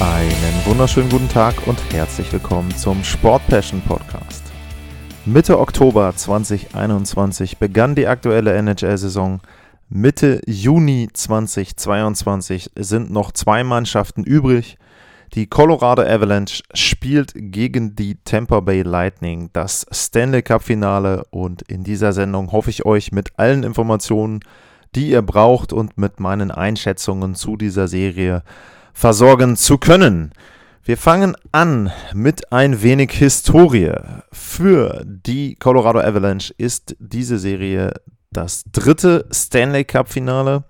Einen wunderschönen guten Tag und herzlich willkommen zum Sport Passion Podcast. Mitte Oktober 2021 begann die aktuelle NHL-Saison. Mitte Juni 2022 sind noch zwei Mannschaften übrig. Die Colorado Avalanche spielt gegen die Tampa Bay Lightning das Stanley Cup-Finale und in dieser Sendung hoffe ich euch mit allen Informationen, die ihr braucht und mit meinen Einschätzungen zu dieser Serie versorgen zu können. Wir fangen an mit ein wenig Historie. Für die Colorado Avalanche ist diese Serie das dritte Stanley Cup Finale.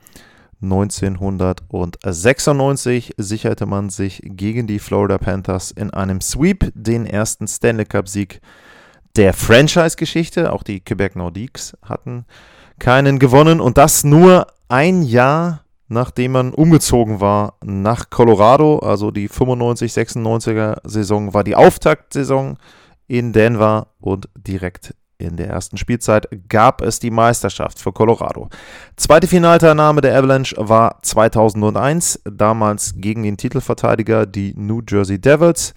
1996 sicherte man sich gegen die Florida Panthers in einem Sweep den ersten Stanley Cup Sieg der Franchise-Geschichte. Auch die Quebec Nordiques hatten keinen gewonnen und das nur ein Jahr nachdem man umgezogen war nach Colorado. Also die 95-96er Saison war die Auftaktsaison in Denver und direkt in der ersten Spielzeit gab es die Meisterschaft für Colorado. Zweite Finalteilnahme der Avalanche war 2001, damals gegen den Titelverteidiger, die New Jersey Devils.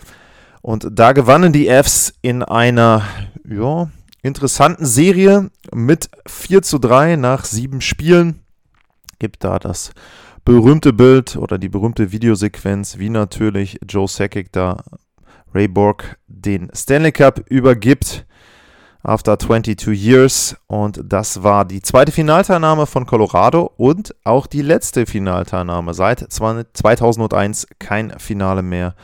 Und da gewannen die Fs in einer ja, interessanten Serie mit 4 zu 3 nach sieben Spielen gibt da das berühmte Bild oder die berühmte Videosequenz, wie natürlich Joe Sakic da Ray Borg den Stanley Cup übergibt. After 22 Years. Und das war die zweite Finalteilnahme von Colorado und auch die letzte Finalteilnahme. Seit 2001 kein Finale mehr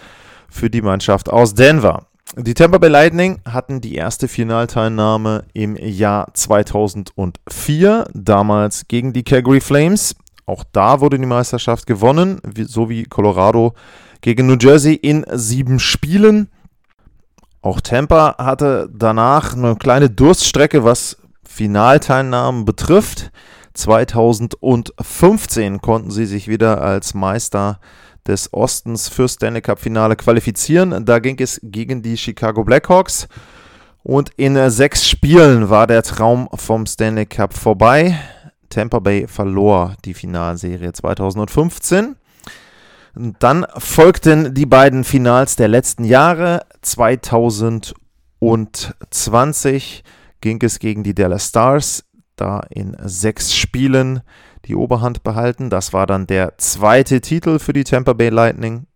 für die Mannschaft aus Denver. Die Tampa Bay Lightning hatten die erste Finalteilnahme im Jahr 2004, damals gegen die Calgary Flames. Auch da wurde die Meisterschaft gewonnen, so wie Colorado gegen New Jersey in sieben Spielen. Auch Tampa hatte danach eine kleine Durststrecke, was Finalteilnahmen betrifft. 2015 konnten sie sich wieder als Meister des Ostens für Stanley Cup Finale qualifizieren. Da ging es gegen die Chicago Blackhawks. Und in sechs Spielen war der Traum vom Stanley Cup vorbei. Tampa Bay verlor die Finalserie 2015. Und dann folgten die beiden Finals der letzten Jahre. 2020 ging es gegen die Dallas Stars, da in sechs Spielen die Oberhand behalten. Das war dann der zweite Titel für die Tampa Bay Lightning.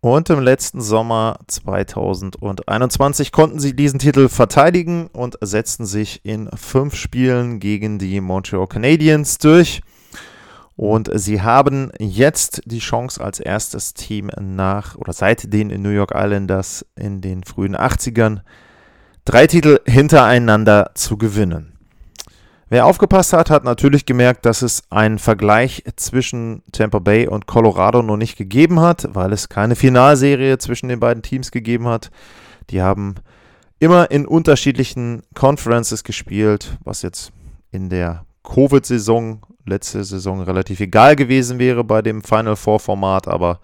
Und im letzten Sommer 2021 konnten sie diesen Titel verteidigen und setzten sich in fünf Spielen gegen die Montreal Canadiens durch. Und sie haben jetzt die Chance als erstes Team nach oder seit den New York Islanders in den frühen 80ern drei Titel hintereinander zu gewinnen. Wer aufgepasst hat, hat natürlich gemerkt, dass es einen Vergleich zwischen Tampa Bay und Colorado noch nicht gegeben hat, weil es keine Finalserie zwischen den beiden Teams gegeben hat. Die haben immer in unterschiedlichen Conferences gespielt, was jetzt in der Covid-Saison, letzte Saison relativ egal gewesen wäre bei dem Final Four Format, aber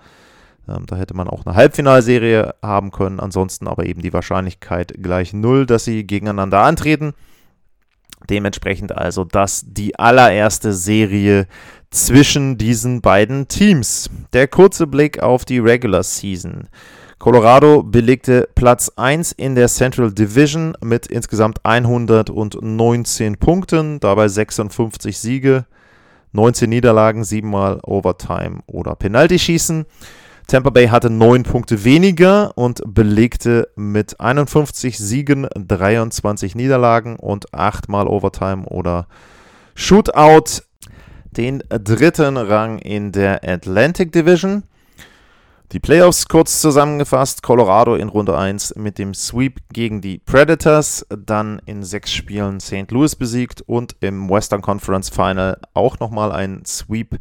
ähm, da hätte man auch eine Halbfinalserie haben können. Ansonsten aber eben die Wahrscheinlichkeit gleich null, dass sie gegeneinander antreten. Dementsprechend also das die allererste Serie zwischen diesen beiden Teams. Der kurze Blick auf die Regular Season. Colorado belegte Platz 1 in der Central Division mit insgesamt 119 Punkten, dabei 56 Siege, 19 Niederlagen, 7 mal Overtime oder Penalty schießen. Tampa Bay hatte neun Punkte weniger und belegte mit 51 Siegen 23 Niederlagen und achtmal Overtime oder Shootout den dritten Rang in der Atlantic Division. Die Playoffs kurz zusammengefasst: Colorado in Runde 1 mit dem Sweep gegen die Predators, dann in sechs Spielen St. Louis besiegt und im Western Conference Final auch nochmal ein Sweep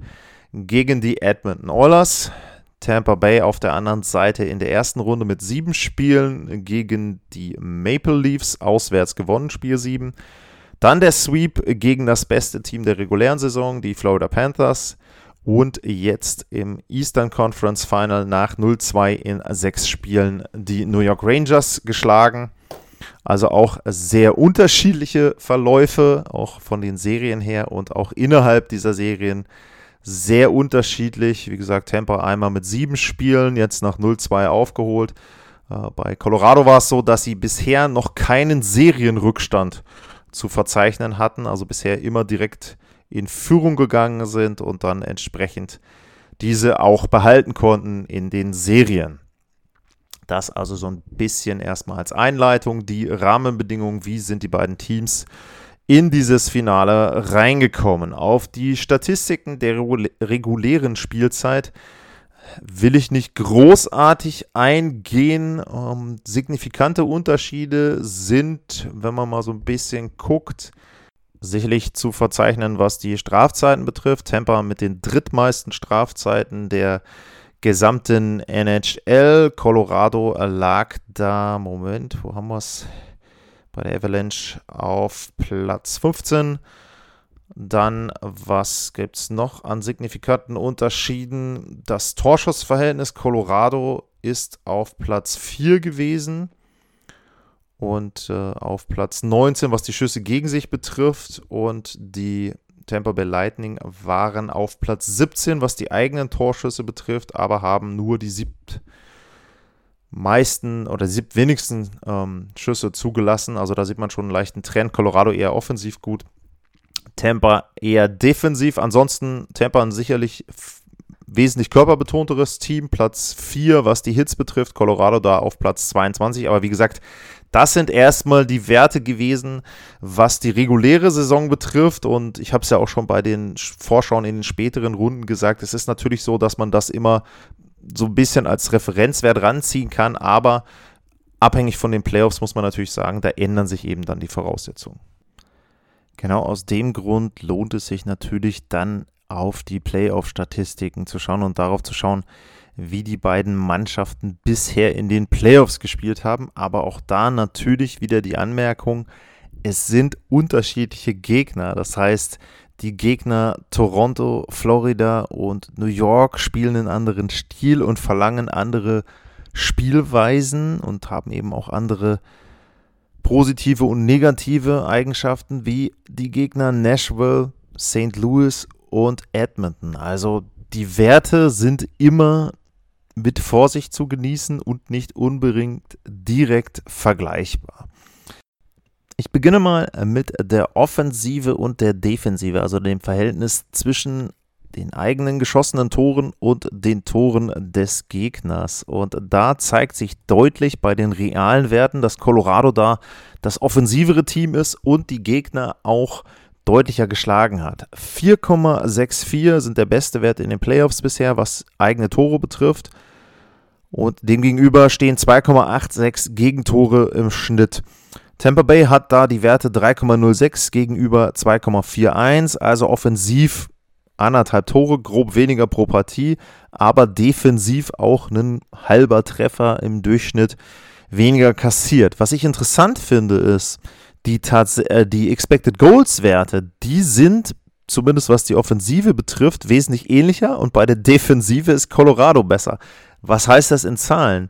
gegen die Edmonton Oilers. Tampa Bay auf der anderen Seite in der ersten Runde mit sieben Spielen gegen die Maple Leafs auswärts gewonnen, Spiel 7. Dann der Sweep gegen das beste Team der regulären Saison, die Florida Panthers. Und jetzt im Eastern Conference Final nach 0-2 in sechs Spielen die New York Rangers geschlagen. Also auch sehr unterschiedliche Verläufe, auch von den Serien her und auch innerhalb dieser Serien sehr unterschiedlich. Wie gesagt, Tampa einmal mit sieben Spielen, jetzt nach 0-2 aufgeholt. Äh, bei Colorado war es so, dass sie bisher noch keinen Serienrückstand zu verzeichnen hatten, also bisher immer direkt in Führung gegangen sind und dann entsprechend diese auch behalten konnten in den Serien. Das also so ein bisschen erstmal als Einleitung, die Rahmenbedingungen, wie sind die beiden Teams in dieses Finale reingekommen. Auf die Statistiken der regulären Spielzeit will ich nicht großartig eingehen. Ähm, signifikante Unterschiede sind, wenn man mal so ein bisschen guckt, sicherlich zu verzeichnen, was die Strafzeiten betrifft. Tampa mit den drittmeisten Strafzeiten der gesamten NHL. Colorado lag da, Moment, wo haben wir es? Bei der Avalanche auf Platz 15. Dann, was gibt es noch an signifikanten Unterschieden? Das Torschussverhältnis Colorado ist auf Platz 4 gewesen und äh, auf Platz 19, was die Schüsse gegen sich betrifft. Und die Tampa Bay Lightning waren auf Platz 17, was die eigenen Torschüsse betrifft, aber haben nur die siebt meisten oder wenigsten ähm, Schüsse zugelassen. Also da sieht man schon einen leichten Trend. Colorado eher offensiv gut. Tampa eher defensiv. Ansonsten Tampa ein sicherlich wesentlich körperbetonteres Team. Platz 4, was die Hits betrifft. Colorado da auf Platz 22. Aber wie gesagt, das sind erstmal die Werte gewesen, was die reguläre Saison betrifft. Und ich habe es ja auch schon bei den Vorschauen in den späteren Runden gesagt. Es ist natürlich so, dass man das immer so ein bisschen als Referenzwert ranziehen kann, aber abhängig von den Playoffs muss man natürlich sagen, da ändern sich eben dann die Voraussetzungen. Genau aus dem Grund lohnt es sich natürlich dann auf die Playoff-Statistiken zu schauen und darauf zu schauen, wie die beiden Mannschaften bisher in den Playoffs gespielt haben. Aber auch da natürlich wieder die Anmerkung, es sind unterschiedliche Gegner. Das heißt, die Gegner Toronto, Florida und New York spielen einen anderen Stil und verlangen andere Spielweisen und haben eben auch andere positive und negative Eigenschaften wie die Gegner Nashville, St. Louis und Edmonton. Also die Werte sind immer mit Vorsicht zu genießen und nicht unbedingt direkt vergleichbar. Ich beginne mal mit der Offensive und der Defensive, also dem Verhältnis zwischen den eigenen geschossenen Toren und den Toren des Gegners. Und da zeigt sich deutlich bei den realen Werten, dass Colorado da das offensivere Team ist und die Gegner auch deutlicher geschlagen hat. 4,64 sind der beste Wert in den Playoffs bisher, was eigene Tore betrifft. Und demgegenüber stehen 2,86 Gegentore im Schnitt. Tampa Bay hat da die Werte 3,06 gegenüber 2,41, also offensiv anderthalb Tore, grob weniger pro Partie, aber defensiv auch ein halber Treffer im Durchschnitt weniger kassiert. Was ich interessant finde, ist, die, Tats äh, die Expected Goals Werte, die sind zumindest was die Offensive betrifft, wesentlich ähnlicher und bei der Defensive ist Colorado besser. Was heißt das in Zahlen?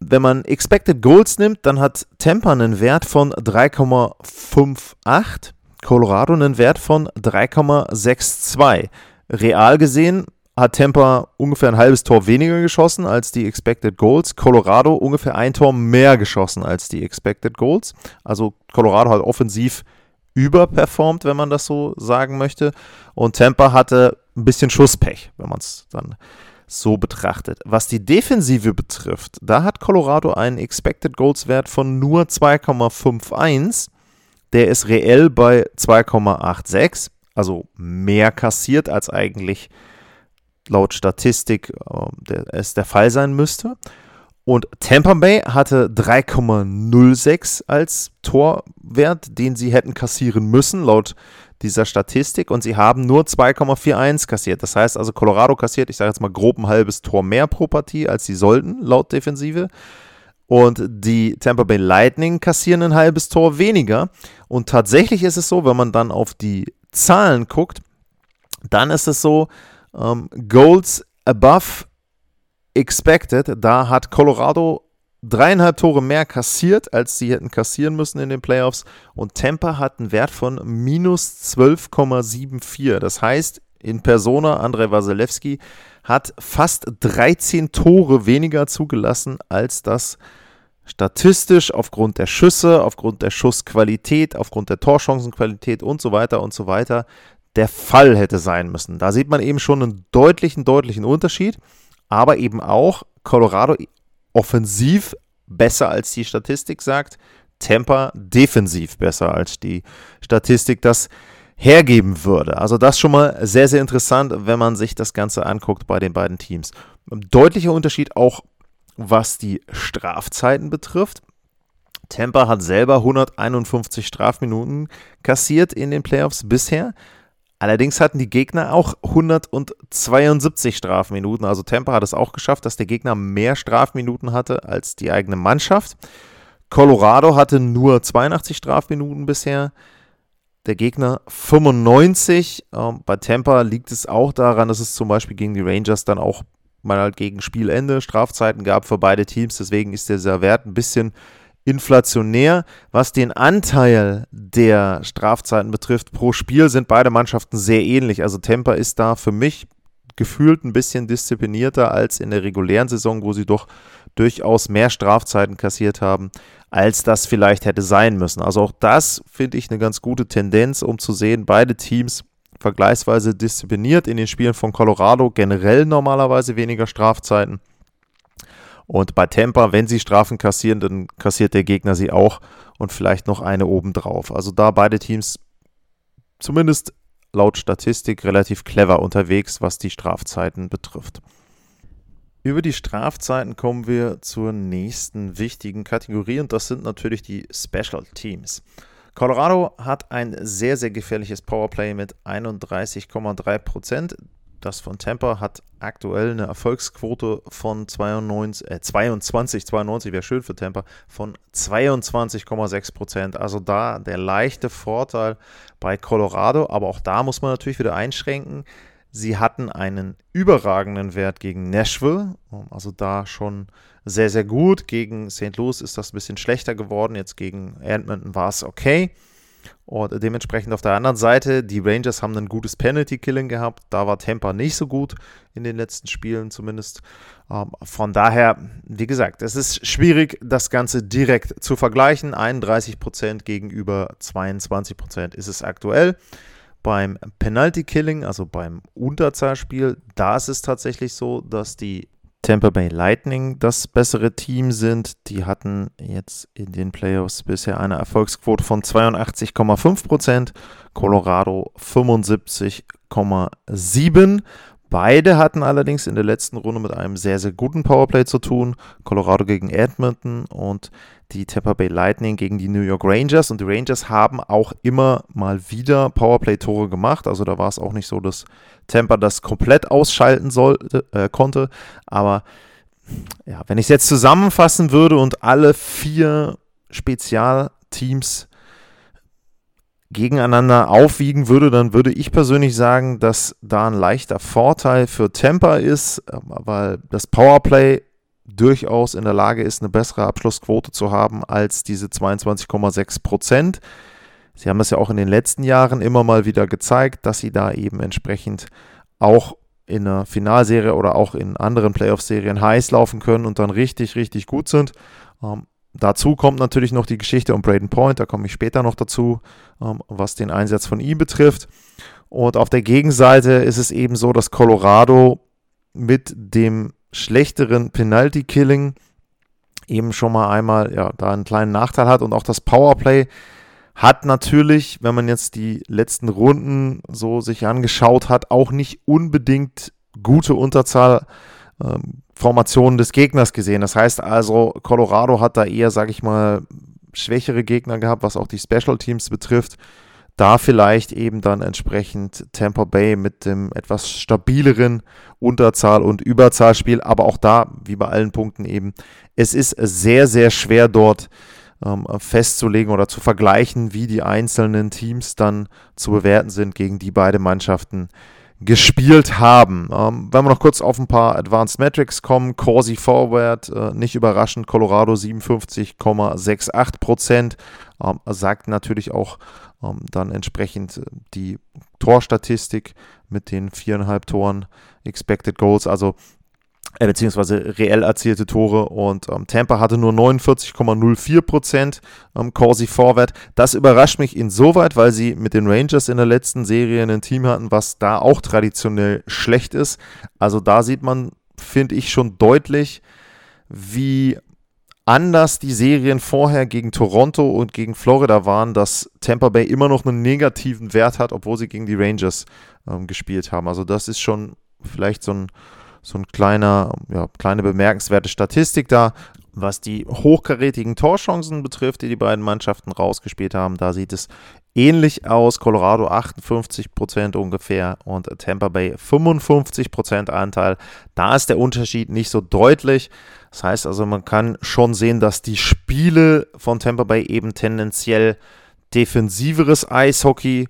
Wenn man Expected Goals nimmt, dann hat Tampa einen Wert von 3,58, Colorado einen Wert von 3,62. Real gesehen hat Tampa ungefähr ein halbes Tor weniger geschossen als die Expected Goals. Colorado ungefähr ein Tor mehr geschossen als die Expected Goals. Also Colorado hat offensiv überperformt, wenn man das so sagen möchte. Und Tampa hatte ein bisschen Schusspech, wenn man es dann so betrachtet. Was die Defensive betrifft, da hat Colorado einen Expected Goals Wert von nur 2,51. Der ist reell bei 2,86, also mehr kassiert als eigentlich laut Statistik äh, es der Fall sein müsste. Und Tampa Bay hatte 3,06 als Torwert, den sie hätten kassieren müssen, laut dieser Statistik. Und sie haben nur 2,41 kassiert. Das heißt also, Colorado kassiert, ich sage jetzt mal grob ein halbes Tor mehr pro Partie, als sie sollten, laut Defensive. Und die Tampa Bay Lightning kassieren ein halbes Tor weniger. Und tatsächlich ist es so, wenn man dann auf die Zahlen guckt, dann ist es so, ähm, Goals above expected. Da hat Colorado dreieinhalb Tore mehr kassiert, als sie hätten kassieren müssen in den Playoffs. Und Tampa hat einen Wert von minus 12,74. Das heißt, in Persona, Andrei Wasilewski hat fast 13 Tore weniger zugelassen, als das statistisch aufgrund der Schüsse, aufgrund der Schussqualität, aufgrund der Torchancenqualität und so weiter und so weiter der Fall hätte sein müssen. Da sieht man eben schon einen deutlichen, deutlichen Unterschied aber eben auch Colorado offensiv besser als die Statistik sagt, Tampa defensiv besser als die Statistik das hergeben würde. Also das schon mal sehr, sehr interessant, wenn man sich das Ganze anguckt bei den beiden Teams. Deutlicher Unterschied auch, was die Strafzeiten betrifft. Tampa hat selber 151 Strafminuten kassiert in den Playoffs bisher. Allerdings hatten die Gegner auch 172 Strafminuten. Also Tampa hat es auch geschafft, dass der Gegner mehr Strafminuten hatte als die eigene Mannschaft. Colorado hatte nur 82 Strafminuten bisher. Der Gegner 95. Ähm, bei Tampa liegt es auch daran, dass es zum Beispiel gegen die Rangers dann auch mal halt gegen Spielende Strafzeiten gab für beide Teams. Deswegen ist dieser Wert ein bisschen inflationär. Was den Anteil der Strafzeiten betrifft pro Spiel, sind beide Mannschaften sehr ähnlich. Also Tampa ist da für mich gefühlt ein bisschen disziplinierter als in der regulären Saison, wo sie doch durchaus mehr Strafzeiten kassiert haben, als das vielleicht hätte sein müssen. Also auch das finde ich eine ganz gute Tendenz, um zu sehen, beide Teams vergleichsweise diszipliniert in den Spielen von Colorado, generell normalerweise weniger Strafzeiten und bei Tampa, wenn sie Strafen kassieren, dann kassiert der Gegner sie auch und vielleicht noch eine obendrauf. Also da beide Teams zumindest laut Statistik relativ clever unterwegs, was die Strafzeiten betrifft. Über die Strafzeiten kommen wir zur nächsten wichtigen Kategorie und das sind natürlich die Special Teams. Colorado hat ein sehr, sehr gefährliches Powerplay mit 31,3 Prozent das von Tampa hat aktuell eine Erfolgsquote von 92, äh 22, 92 wäre schön für Tampa, von 22,6 Prozent. Also da der leichte Vorteil bei Colorado, aber auch da muss man natürlich wieder einschränken. Sie hatten einen überragenden Wert gegen Nashville, also da schon sehr, sehr gut. Gegen St. Louis ist das ein bisschen schlechter geworden. Jetzt gegen Edmonton war es okay. Und dementsprechend auf der anderen Seite, die Rangers haben ein gutes Penalty-Killing gehabt. Da war Tampa nicht so gut in den letzten Spielen zumindest. Ähm, von daher, wie gesagt, es ist schwierig, das Ganze direkt zu vergleichen. 31% gegenüber 22% ist es aktuell. Beim Penalty-Killing, also beim Unterzahlspiel, da ist es tatsächlich so, dass die Tampa Bay Lightning das bessere Team sind. Die hatten jetzt in den Playoffs bisher eine Erfolgsquote von 82,5%, Colorado 75,7%. Beide hatten allerdings in der letzten Runde mit einem sehr, sehr guten Powerplay zu tun. Colorado gegen Edmonton und die Tampa Bay Lightning gegen die New York Rangers. Und die Rangers haben auch immer mal wieder Powerplay-Tore gemacht. Also da war es auch nicht so, dass Tampa das komplett ausschalten sollte, äh, konnte. Aber ja, wenn ich es jetzt zusammenfassen würde und alle vier Spezialteams gegeneinander aufwiegen würde, dann würde ich persönlich sagen, dass da ein leichter Vorteil für Tampa ist, weil das Powerplay durchaus in der Lage ist, eine bessere Abschlussquote zu haben als diese 22,6 Prozent. Sie haben das ja auch in den letzten Jahren immer mal wieder gezeigt, dass sie da eben entsprechend auch in einer Finalserie oder auch in anderen Playoff-Serien heiß laufen können und dann richtig, richtig gut sind. Ähm, dazu kommt natürlich noch die Geschichte um Braden Point, da komme ich später noch dazu, ähm, was den Einsatz von ihm betrifft. Und auf der Gegenseite ist es eben so, dass Colorado mit dem schlechteren Penalty-Killing eben schon mal einmal ja, da einen kleinen Nachteil hat und auch das Powerplay hat natürlich, wenn man jetzt die letzten Runden so sich angeschaut hat, auch nicht unbedingt gute Unterzahlformationen ähm, des Gegners gesehen. Das heißt also, Colorado hat da eher, sage ich mal, schwächere Gegner gehabt, was auch die Special Teams betrifft. Da vielleicht eben dann entsprechend Tampa Bay mit dem etwas stabileren Unterzahl- und Überzahlspiel. Aber auch da, wie bei allen Punkten eben, es ist sehr, sehr schwer dort ähm, festzulegen oder zu vergleichen, wie die einzelnen Teams dann zu bewerten sind, gegen die beide Mannschaften gespielt haben. Ähm, wenn wir noch kurz auf ein paar Advanced Metrics kommen, Corsi Forward, äh, nicht überraschend, Colorado 57,68 Prozent, ähm, sagt natürlich auch ähm, dann entsprechend äh, die Torstatistik mit den viereinhalb Toren Expected Goals, also äh, beziehungsweise reell erzielte Tore und ähm, Tampa hatte nur 49,04 Prozent ähm, Corsi Forward. Das überrascht mich insoweit, weil sie mit den Rangers in der letzten Serie ein Team hatten, was da auch traditionell schlecht ist. Also da sieht man, finde ich, schon deutlich, wie anders die Serien vorher gegen Toronto und gegen Florida waren, dass Tampa Bay immer noch einen negativen Wert hat, obwohl sie gegen die Rangers ähm, gespielt haben. Also das ist schon vielleicht so ein so ein kleiner, ja, kleine bemerkenswerte Statistik da. Was die hochkarätigen Torchancen betrifft, die die beiden Mannschaften rausgespielt haben, da sieht es ähnlich aus. Colorado 58% ungefähr und Tampa Bay 55% Anteil. Da ist der Unterschied nicht so deutlich. Das heißt also, man kann schon sehen, dass die Spiele von Tampa Bay eben tendenziell defensiveres Eishockey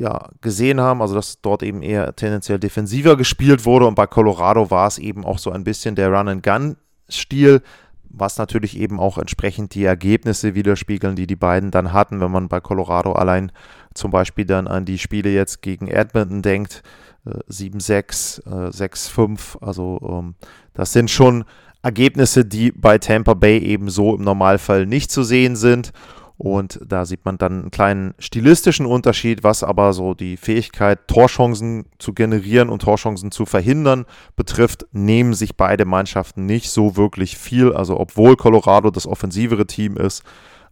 ja, gesehen haben, also dass dort eben eher tendenziell defensiver gespielt wurde und bei Colorado war es eben auch so ein bisschen der Run-and-Gun-Stil, was natürlich eben auch entsprechend die Ergebnisse widerspiegeln, die die beiden dann hatten, wenn man bei Colorado allein zum Beispiel dann an die Spiele jetzt gegen Edmonton denkt, 7-6, äh, 6-5, äh, also ähm, das sind schon Ergebnisse, die bei Tampa Bay eben so im Normalfall nicht zu sehen sind und da sieht man dann einen kleinen stilistischen Unterschied, was aber so die Fähigkeit, Torchancen zu generieren und Torchancen zu verhindern betrifft, nehmen sich beide Mannschaften nicht so wirklich viel. Also obwohl Colorado das offensivere Team ist,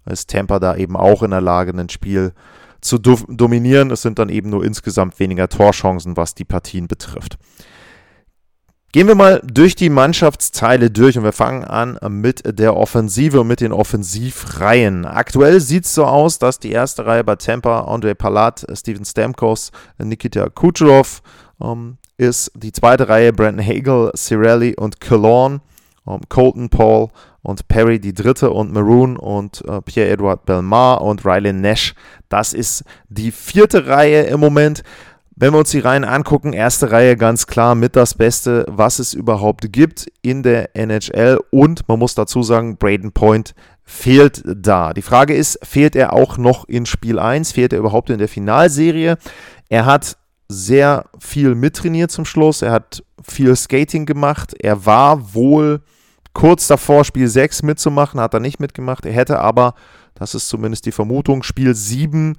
ist Tampa da eben auch in der Lage, ein Spiel zu dominieren. Es sind dann eben nur insgesamt weniger Torchancen, was die Partien betrifft. Gehen wir mal durch die Mannschaftsteile durch und wir fangen an mit der Offensive und mit den Offensivreihen. Aktuell sieht es so aus, dass die erste Reihe bei Tampa Andre Palat, Steven Stamkos, Nikita Kucherov ähm, ist. Die zweite Reihe Brandon Hagel, Cirelli und Cologne, ähm, Colton Paul und Perry die dritte und Maroon und äh, Pierre-Edouard Belmar und Riley Nash. Das ist die vierte Reihe im Moment. Wenn wir uns die Reihen angucken, erste Reihe ganz klar mit das Beste, was es überhaupt gibt in der NHL. Und man muss dazu sagen, Braden Point fehlt da. Die Frage ist, fehlt er auch noch in Spiel 1? Fehlt er überhaupt in der Finalserie? Er hat sehr viel mittrainiert zum Schluss. Er hat viel Skating gemacht. Er war wohl kurz davor, Spiel 6 mitzumachen, hat er nicht mitgemacht. Er hätte aber, das ist zumindest die Vermutung, Spiel 7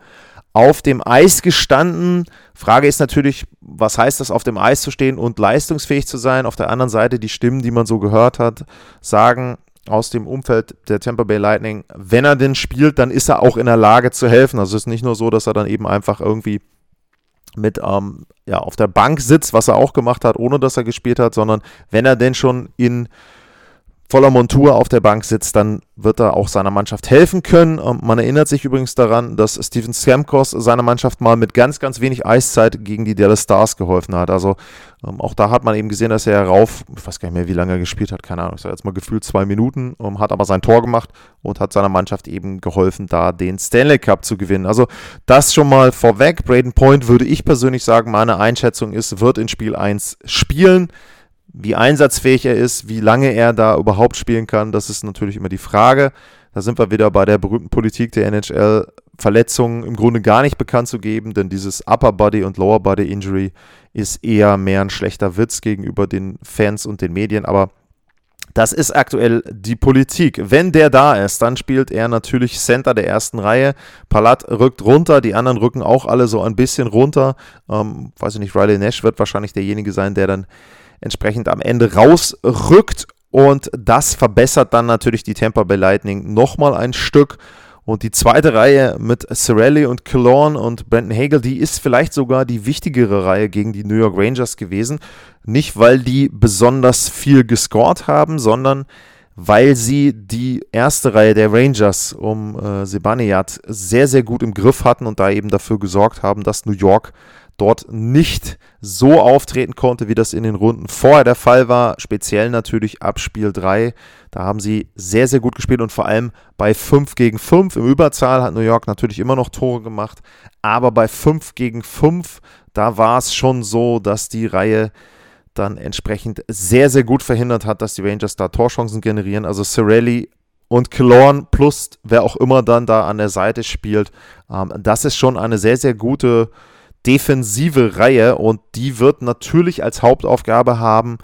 auf dem Eis gestanden. Frage ist natürlich, was heißt das, auf dem Eis zu stehen und leistungsfähig zu sein? Auf der anderen Seite, die Stimmen, die man so gehört hat, sagen aus dem Umfeld der Tampa Bay Lightning, wenn er denn spielt, dann ist er auch in der Lage zu helfen. Also es ist nicht nur so, dass er dann eben einfach irgendwie mit ähm, ja, auf der Bank sitzt, was er auch gemacht hat, ohne dass er gespielt hat, sondern wenn er denn schon in voller Montur auf der Bank sitzt, dann wird er auch seiner Mannschaft helfen können. Ähm, man erinnert sich übrigens daran, dass Steven Stamkos seiner Mannschaft mal mit ganz, ganz wenig Eiszeit gegen die Dallas Stars geholfen hat. Also ähm, auch da hat man eben gesehen, dass er rauf, ich weiß gar nicht mehr, wie lange er gespielt hat, keine Ahnung, ich sage jetzt mal gefühlt zwei Minuten, ähm, hat aber sein Tor gemacht und hat seiner Mannschaft eben geholfen, da den Stanley Cup zu gewinnen. Also das schon mal vorweg. Braden Point würde ich persönlich sagen, meine Einschätzung ist, wird in Spiel 1 spielen. Wie einsatzfähig er ist, wie lange er da überhaupt spielen kann, das ist natürlich immer die Frage. Da sind wir wieder bei der berühmten Politik der NHL, Verletzungen im Grunde gar nicht bekannt zu geben, denn dieses Upper Body und Lower Body Injury ist eher mehr ein schlechter Witz gegenüber den Fans und den Medien, aber das ist aktuell die Politik. Wenn der da ist, dann spielt er natürlich Center der ersten Reihe. Palat rückt runter, die anderen rücken auch alle so ein bisschen runter. Ähm, weiß ich nicht, Riley Nash wird wahrscheinlich derjenige sein, der dann entsprechend am Ende rausrückt. Und das verbessert dann natürlich die Tampa Bay Lightning nochmal ein Stück. Und die zweite Reihe mit Cirelli und Killorn und Brandon Hagel, die ist vielleicht sogar die wichtigere Reihe gegen die New York Rangers gewesen. Nicht, weil die besonders viel gescored haben, sondern weil sie die erste Reihe der Rangers um äh, Sebaniat sehr, sehr gut im Griff hatten und da eben dafür gesorgt haben, dass New York dort nicht so auftreten konnte, wie das in den Runden vorher der Fall war. Speziell natürlich ab Spiel 3. Da haben sie sehr, sehr gut gespielt und vor allem bei 5 gegen 5 im Überzahl hat New York natürlich immer noch Tore gemacht. Aber bei 5 gegen 5, da war es schon so, dass die Reihe dann entsprechend sehr, sehr gut verhindert hat, dass die Rangers da Torchancen generieren. Also Cirelli und Killorn plus wer auch immer dann da an der Seite spielt. Ähm, das ist schon eine sehr, sehr gute defensive Reihe und die wird natürlich als Hauptaufgabe haben,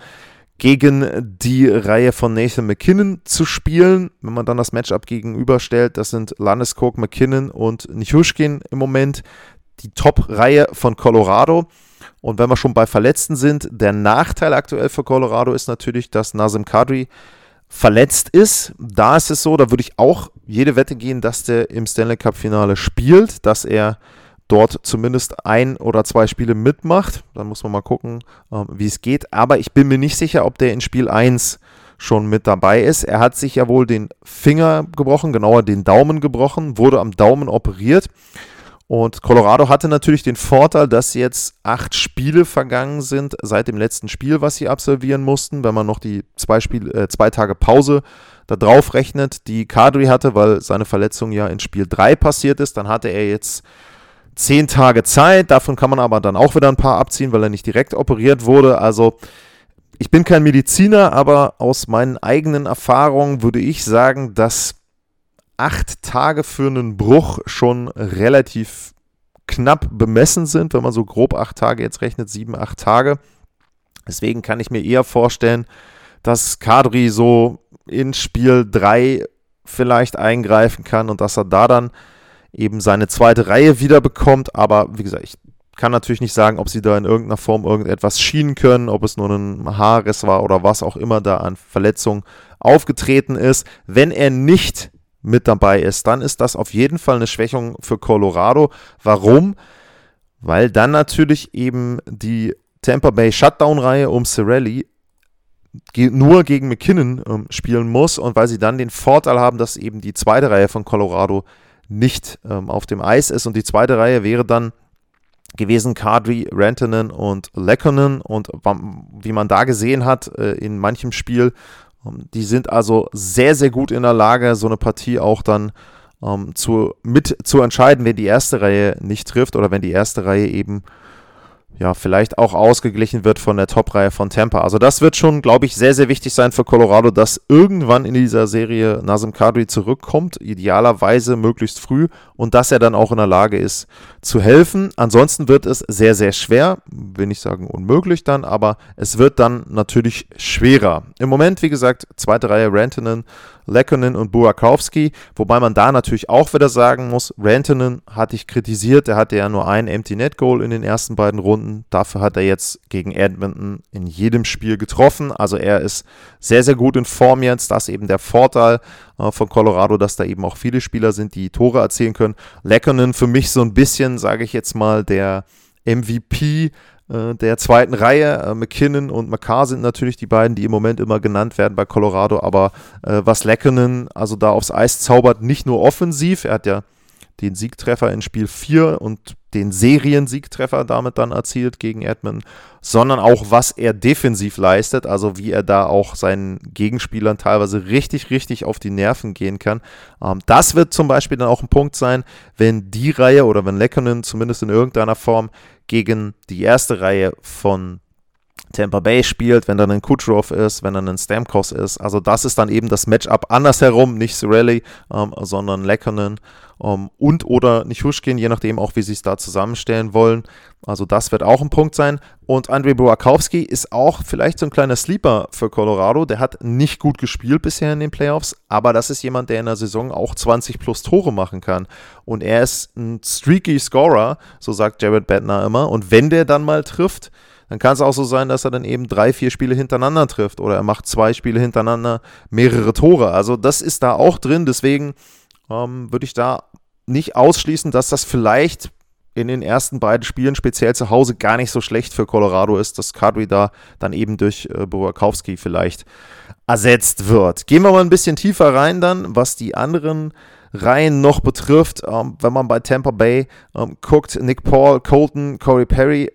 gegen die Reihe von Nathan McKinnon zu spielen. Wenn man dann das Matchup gegenüberstellt, das sind Landeskog, McKinnon und Nichushkin im Moment die Top-Reihe von Colorado. Und wenn wir schon bei Verletzten sind, der Nachteil aktuell für Colorado ist natürlich, dass Nazem Kadri verletzt ist. Da ist es so, da würde ich auch jede Wette gehen, dass der im Stanley Cup-Finale spielt, dass er dort zumindest ein oder zwei Spiele mitmacht. Dann muss man mal gucken, ähm, wie es geht. Aber ich bin mir nicht sicher, ob der in Spiel 1 schon mit dabei ist. Er hat sich ja wohl den Finger gebrochen, genauer den Daumen gebrochen, wurde am Daumen operiert. Und Colorado hatte natürlich den Vorteil, dass jetzt acht Spiele vergangen sind seit dem letzten Spiel, was sie absolvieren mussten, wenn man noch die zwei, Spiel, äh, zwei Tage Pause da drauf rechnet, die Kadri hatte, weil seine Verletzung ja in Spiel 3 passiert ist. Dann hatte er jetzt zehn Tage Zeit. Davon kann man aber dann auch wieder ein paar abziehen, weil er nicht direkt operiert wurde. Also ich bin kein Mediziner, aber aus meinen eigenen Erfahrungen würde ich sagen, dass acht Tage für einen Bruch schon relativ knapp bemessen sind, wenn man so grob acht Tage jetzt rechnet, sieben, acht Tage. Deswegen kann ich mir eher vorstellen, dass Kadri so in Spiel 3 vielleicht eingreifen kann und dass er da dann eben seine zweite Reihe wiederbekommt. Aber wie gesagt, ich kann natürlich nicht sagen, ob sie da in irgendeiner Form irgendetwas schienen können, ob es nur ein Haarriss war oder was auch immer da an Verletzung aufgetreten ist. Wenn er nicht mit dabei ist, dann ist das auf jeden Fall eine Schwächung für Colorado. Warum? Weil dann natürlich eben die Tampa Bay Shutdown-Reihe um Cirelli nur gegen McKinnon ähm, spielen muss und weil sie dann den Vorteil haben, dass eben die zweite Reihe von Colorado nicht ähm, auf dem Eis ist. Und die zweite Reihe wäre dann gewesen Kadri, Rantanen und Lekkonen. Und wie man da gesehen hat äh, in manchem Spiel, ähm, die sind also sehr, sehr gut in der Lage, so eine Partie auch dann ähm, zu, mit zu entscheiden, wenn die erste Reihe nicht trifft oder wenn die erste Reihe eben ja, vielleicht auch ausgeglichen wird von der Top-Reihe von Tampa. Also das wird schon, glaube ich, sehr, sehr wichtig sein für Colorado, dass irgendwann in dieser Serie Nazem Kadri zurückkommt, idealerweise möglichst früh und dass er dann auch in der Lage ist zu helfen. Ansonsten wird es sehr, sehr schwer, will nicht sagen unmöglich dann, aber es wird dann natürlich schwerer. Im Moment, wie gesagt, zweite Reihe Rantanen, Lekkonen und Burakowski, wobei man da natürlich auch wieder sagen muss, Rantanen hatte ich kritisiert, der hatte ja nur ein Empty Net Goal in den ersten beiden Runden, dafür hat er jetzt gegen Edmonton in jedem Spiel getroffen, also er ist sehr, sehr gut in Form jetzt, das ist eben der Vorteil äh, von Colorado, dass da eben auch viele Spieler sind, die Tore erzielen können. Lekkonen für mich so ein bisschen, sage ich jetzt mal, der MVP äh, der zweiten Reihe. Äh, McKinnon und McCarr sind natürlich die beiden, die im Moment immer genannt werden bei Colorado. Aber äh, was Lekkonen also da aufs Eis zaubert, nicht nur offensiv, er hat ja den Siegtreffer in Spiel 4 und den Seriensiegtreffer damit dann erzielt gegen Edmund, sondern auch, was er defensiv leistet, also wie er da auch seinen Gegenspielern teilweise richtig, richtig auf die Nerven gehen kann. Ähm, das wird zum Beispiel dann auch ein Punkt sein, wenn die Reihe oder wenn Lekkonen zumindest in irgendeiner Form gegen die erste Reihe von Tampa Bay spielt, wenn dann ein Kucherov ist, wenn dann ein Stamkos ist. Also das ist dann eben das Matchup andersherum, nicht Sorelli, ähm, sondern Lekkonen ähm, und oder Nichushkin, je nachdem auch, wie sie es da zusammenstellen wollen. Also das wird auch ein Punkt sein. Und Andrei Burakowski ist auch vielleicht so ein kleiner Sleeper für Colorado. Der hat nicht gut gespielt bisher in den Playoffs, aber das ist jemand, der in der Saison auch 20 plus Tore machen kann. Und er ist ein streaky Scorer, so sagt Jared Bettner immer. Und wenn der dann mal trifft, dann kann es auch so sein, dass er dann eben drei, vier Spiele hintereinander trifft oder er macht zwei Spiele hintereinander mehrere Tore. Also das ist da auch drin, deswegen ähm, würde ich da nicht ausschließen, dass das vielleicht in den ersten beiden Spielen, speziell zu Hause, gar nicht so schlecht für Colorado ist, dass Kadri da dann eben durch äh, Burakowski vielleicht ersetzt wird. Gehen wir mal ein bisschen tiefer rein dann, was die anderen Reihen noch betrifft. Ähm, wenn man bei Tampa Bay ähm, guckt, Nick Paul, Colton, Corey Perry,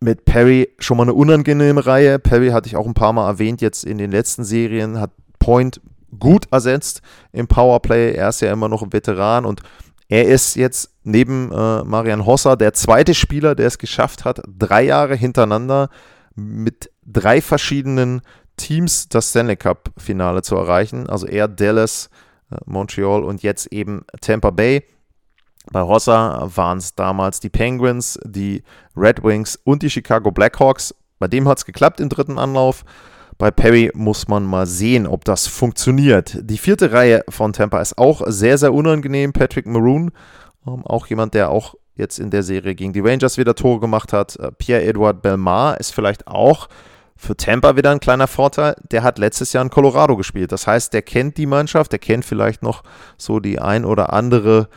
mit Perry schon mal eine unangenehme Reihe. Perry hatte ich auch ein paar Mal erwähnt jetzt in den letzten Serien, hat Point gut ersetzt im Powerplay. Er ist ja immer noch ein Veteran und er ist jetzt neben äh, Marian Hosser der zweite Spieler, der es geschafft hat, drei Jahre hintereinander mit drei verschiedenen Teams das Stanley Cup-Finale zu erreichen. Also er, Dallas, äh, Montreal und jetzt eben Tampa Bay. Bei Hossa waren es damals die Penguins, die Red Wings und die Chicago Blackhawks. Bei dem hat es geklappt im dritten Anlauf. Bei Perry muss man mal sehen, ob das funktioniert. Die vierte Reihe von Tampa ist auch sehr, sehr unangenehm. Patrick Maroon, ähm, auch jemand, der auch jetzt in der Serie gegen die Rangers wieder Tore gemacht hat. Äh, Pierre-Edouard Belmar ist vielleicht auch für Tampa wieder ein kleiner Vorteil. Der hat letztes Jahr in Colorado gespielt. Das heißt, der kennt die Mannschaft, der kennt vielleicht noch so die ein oder andere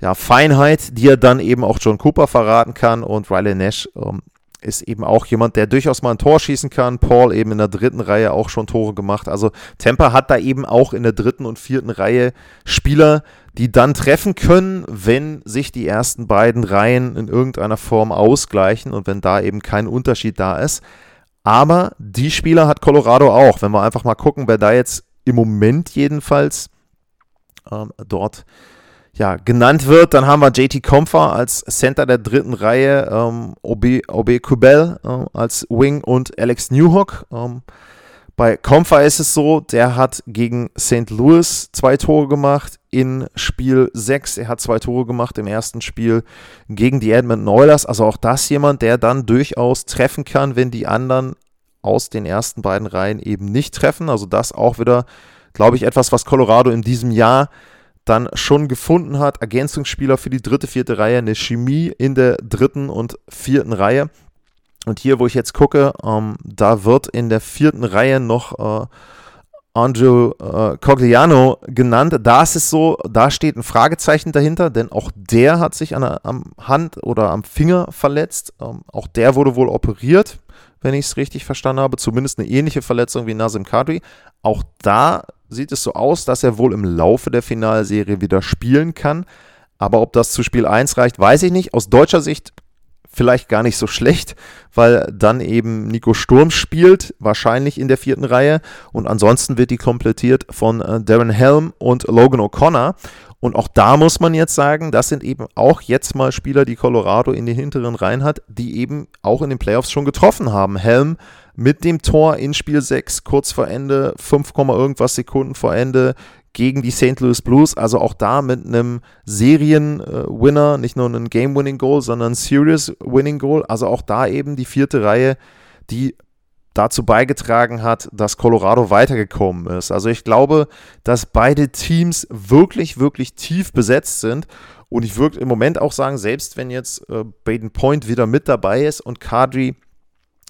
ja, Feinheit, die er dann eben auch John Cooper verraten kann. Und Riley Nash ähm, ist eben auch jemand, der durchaus mal ein Tor schießen kann. Paul eben in der dritten Reihe auch schon Tore gemacht. Also Tampa hat da eben auch in der dritten und vierten Reihe Spieler, die dann treffen können, wenn sich die ersten beiden Reihen in irgendeiner Form ausgleichen und wenn da eben kein Unterschied da ist. Aber die Spieler hat Colorado auch. Wenn wir einfach mal gucken, wer da jetzt im Moment jedenfalls ähm, dort ja, genannt wird. Dann haben wir JT Comfer als Center der dritten Reihe, ähm, OB, OB Kubel äh, als Wing und Alex Newhook. Ähm, bei Comfer ist es so, der hat gegen St. Louis zwei Tore gemacht in Spiel 6. Er hat zwei Tore gemacht im ersten Spiel gegen die Edmonton Oilers. Also auch das jemand, der dann durchaus treffen kann, wenn die anderen aus den ersten beiden Reihen eben nicht treffen. Also das auch wieder, glaube ich, etwas, was Colorado in diesem Jahr dann schon gefunden hat, Ergänzungsspieler für die dritte, vierte Reihe, eine Chemie in der dritten und vierten Reihe. Und hier, wo ich jetzt gucke, ähm, da wird in der vierten Reihe noch äh, Andrew äh, Cogliano genannt. Da ist es so, da steht ein Fragezeichen dahinter, denn auch der hat sich an der am Hand oder am Finger verletzt. Ähm, auch der wurde wohl operiert, wenn ich es richtig verstanden habe. Zumindest eine ähnliche Verletzung wie Nazim Kadri. Auch da sieht es so aus, dass er wohl im Laufe der Finalserie wieder spielen kann. Aber ob das zu Spiel 1 reicht, weiß ich nicht. Aus deutscher Sicht vielleicht gar nicht so schlecht, weil dann eben Nico Sturm spielt, wahrscheinlich in der vierten Reihe. Und ansonsten wird die komplettiert von äh, Darren Helm und Logan O'Connor. Und auch da muss man jetzt sagen, das sind eben auch jetzt mal Spieler, die Colorado in den hinteren Reihen hat, die eben auch in den Playoffs schon getroffen haben. Helm mit dem Tor in Spiel 6 kurz vor Ende, 5, irgendwas Sekunden vor Ende gegen die St. Louis Blues. Also auch da mit einem Serien-Winner, nicht nur ein Game-Winning-Goal, sondern ein Series-Winning-Goal. Also auch da eben die vierte Reihe, die dazu beigetragen hat, dass Colorado weitergekommen ist. Also ich glaube, dass beide Teams wirklich, wirklich tief besetzt sind. Und ich würde im Moment auch sagen, selbst wenn jetzt äh, Baden Point wieder mit dabei ist und Kadri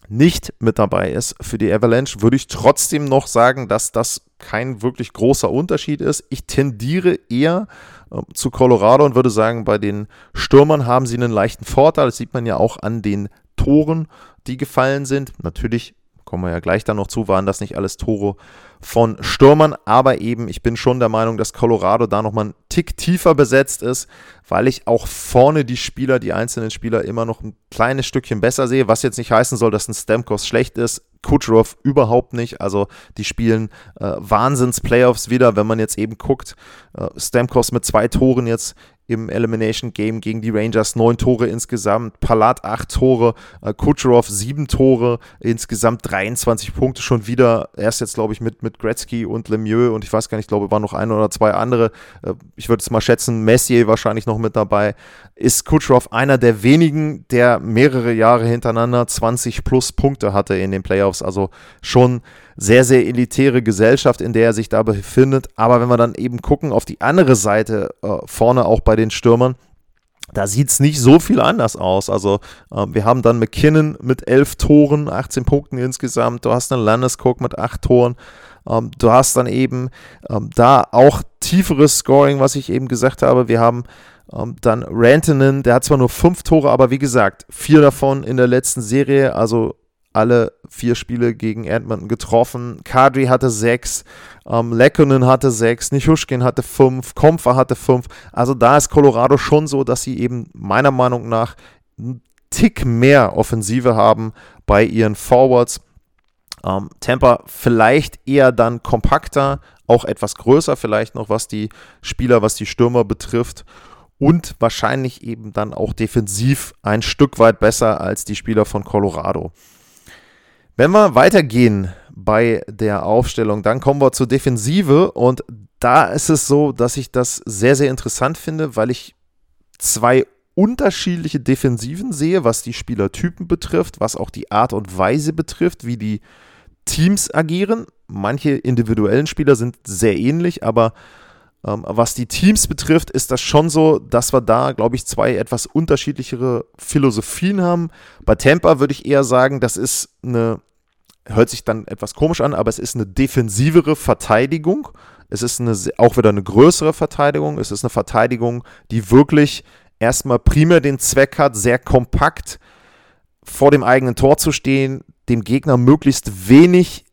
nicht mit dabei ist für die Avalanche, würde ich trotzdem noch sagen, dass das kein wirklich großer Unterschied ist. Ich tendiere eher äh, zu Colorado und würde sagen, bei den Stürmern haben sie einen leichten Vorteil. Das sieht man ja auch an den Toren, die gefallen sind. Natürlich kommen wir ja gleich dann noch zu, waren das nicht alles Tore von Stürmern, aber eben, ich bin schon der Meinung, dass Colorado da nochmal einen Tick tiefer besetzt ist, weil ich auch vorne die Spieler, die einzelnen Spieler immer noch ein kleines Stückchen besser sehe, was jetzt nicht heißen soll, dass ein Stamkos schlecht ist. Kucherov überhaupt nicht. Also die spielen äh, Wahnsinns-Playoffs wieder, wenn man jetzt eben guckt. Äh, Stamkos mit zwei Toren jetzt im Elimination Game gegen die Rangers. Neun Tore insgesamt, Palat acht Tore, äh, Kucherov sieben Tore, insgesamt 23 Punkte schon wieder. Erst jetzt, glaube ich, mit, mit Gretzky und Lemieux und ich weiß gar nicht, ich glaube, waren noch ein oder zwei andere. Äh, ich würde es mal schätzen, Messier wahrscheinlich noch mit dabei. Ist Kucherov einer der wenigen, der mehrere Jahre hintereinander 20 plus Punkte hatte in den Playoffs. Also schon sehr, sehr elitäre Gesellschaft, in der er sich da befindet. Aber wenn wir dann eben gucken auf die andere Seite, äh, vorne auch bei den Stürmern, da sieht es nicht so viel anders aus. Also äh, wir haben dann McKinnon mit elf Toren, 18 Punkten insgesamt. Du hast einen Landeskog mit acht Toren. Ähm, du hast dann eben ähm, da auch tieferes Scoring, was ich eben gesagt habe. Wir haben ähm, dann Rantanen, der hat zwar nur fünf Tore, aber wie gesagt, vier davon in der letzten Serie. Also alle vier Spiele gegen Edmonton getroffen. Kadri hatte sechs, ähm, Lekkonen hatte sechs, Nichushkin hatte fünf, Kompfer hatte fünf. Also da ist Colorado schon so, dass sie eben meiner Meinung nach einen Tick mehr Offensive haben bei ihren Forwards. Ähm, Tampa vielleicht eher dann kompakter, auch etwas größer vielleicht noch, was die Spieler, was die Stürmer betrifft und wahrscheinlich eben dann auch defensiv ein Stück weit besser als die Spieler von Colorado. Wenn wir weitergehen bei der Aufstellung, dann kommen wir zur Defensive und da ist es so, dass ich das sehr, sehr interessant finde, weil ich zwei unterschiedliche Defensiven sehe, was die Spielertypen betrifft, was auch die Art und Weise betrifft, wie die Teams agieren. Manche individuellen Spieler sind sehr ähnlich, aber ähm, was die Teams betrifft, ist das schon so, dass wir da, glaube ich, zwei etwas unterschiedlichere Philosophien haben. Bei Tampa würde ich eher sagen, das ist eine hört sich dann etwas komisch an, aber es ist eine defensivere Verteidigung. Es ist eine, auch wieder eine größere Verteidigung. Es ist eine Verteidigung, die wirklich erstmal primär den Zweck hat, sehr kompakt vor dem eigenen Tor zu stehen, dem Gegner möglichst wenig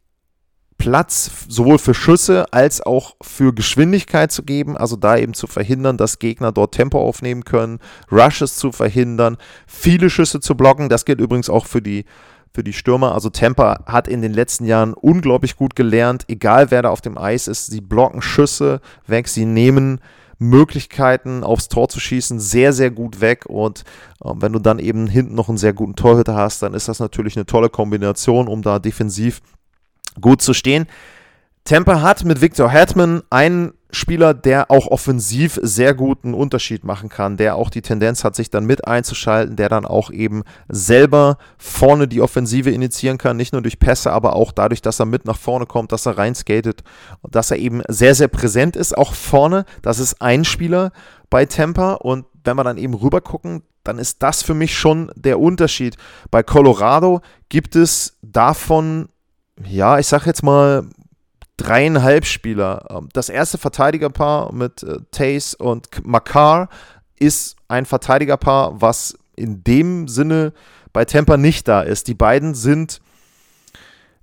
Platz sowohl für Schüsse als auch für Geschwindigkeit zu geben, also da eben zu verhindern, dass Gegner dort Tempo aufnehmen können, Rushes zu verhindern, viele Schüsse zu blocken. Das gilt übrigens auch für die für die Stürmer. Also Tampa hat in den letzten Jahren unglaublich gut gelernt, egal wer da auf dem Eis ist, sie blocken Schüsse weg, sie nehmen Möglichkeiten aufs Tor zu schießen sehr, sehr gut weg und äh, wenn du dann eben hinten noch einen sehr guten Torhüter hast, dann ist das natürlich eine tolle Kombination, um da defensiv gut zu stehen. Tampa hat mit Victor Hetman einen Spieler, der auch offensiv sehr guten Unterschied machen kann, der auch die Tendenz hat, sich dann mit einzuschalten, der dann auch eben selber vorne die Offensive initiieren kann, nicht nur durch Pässe, aber auch dadurch, dass er mit nach vorne kommt, dass er reinskatet, dass er eben sehr, sehr präsent ist, auch vorne. Das ist ein Spieler bei Tampa und wenn wir dann eben rüber gucken, dann ist das für mich schon der Unterschied. Bei Colorado gibt es davon, ja, ich sag jetzt mal dreieinhalb Spieler. Ähm, das erste Verteidigerpaar mit äh, Tace und Makar ist ein Verteidigerpaar, was in dem Sinne bei Tampa nicht da ist. Die beiden sind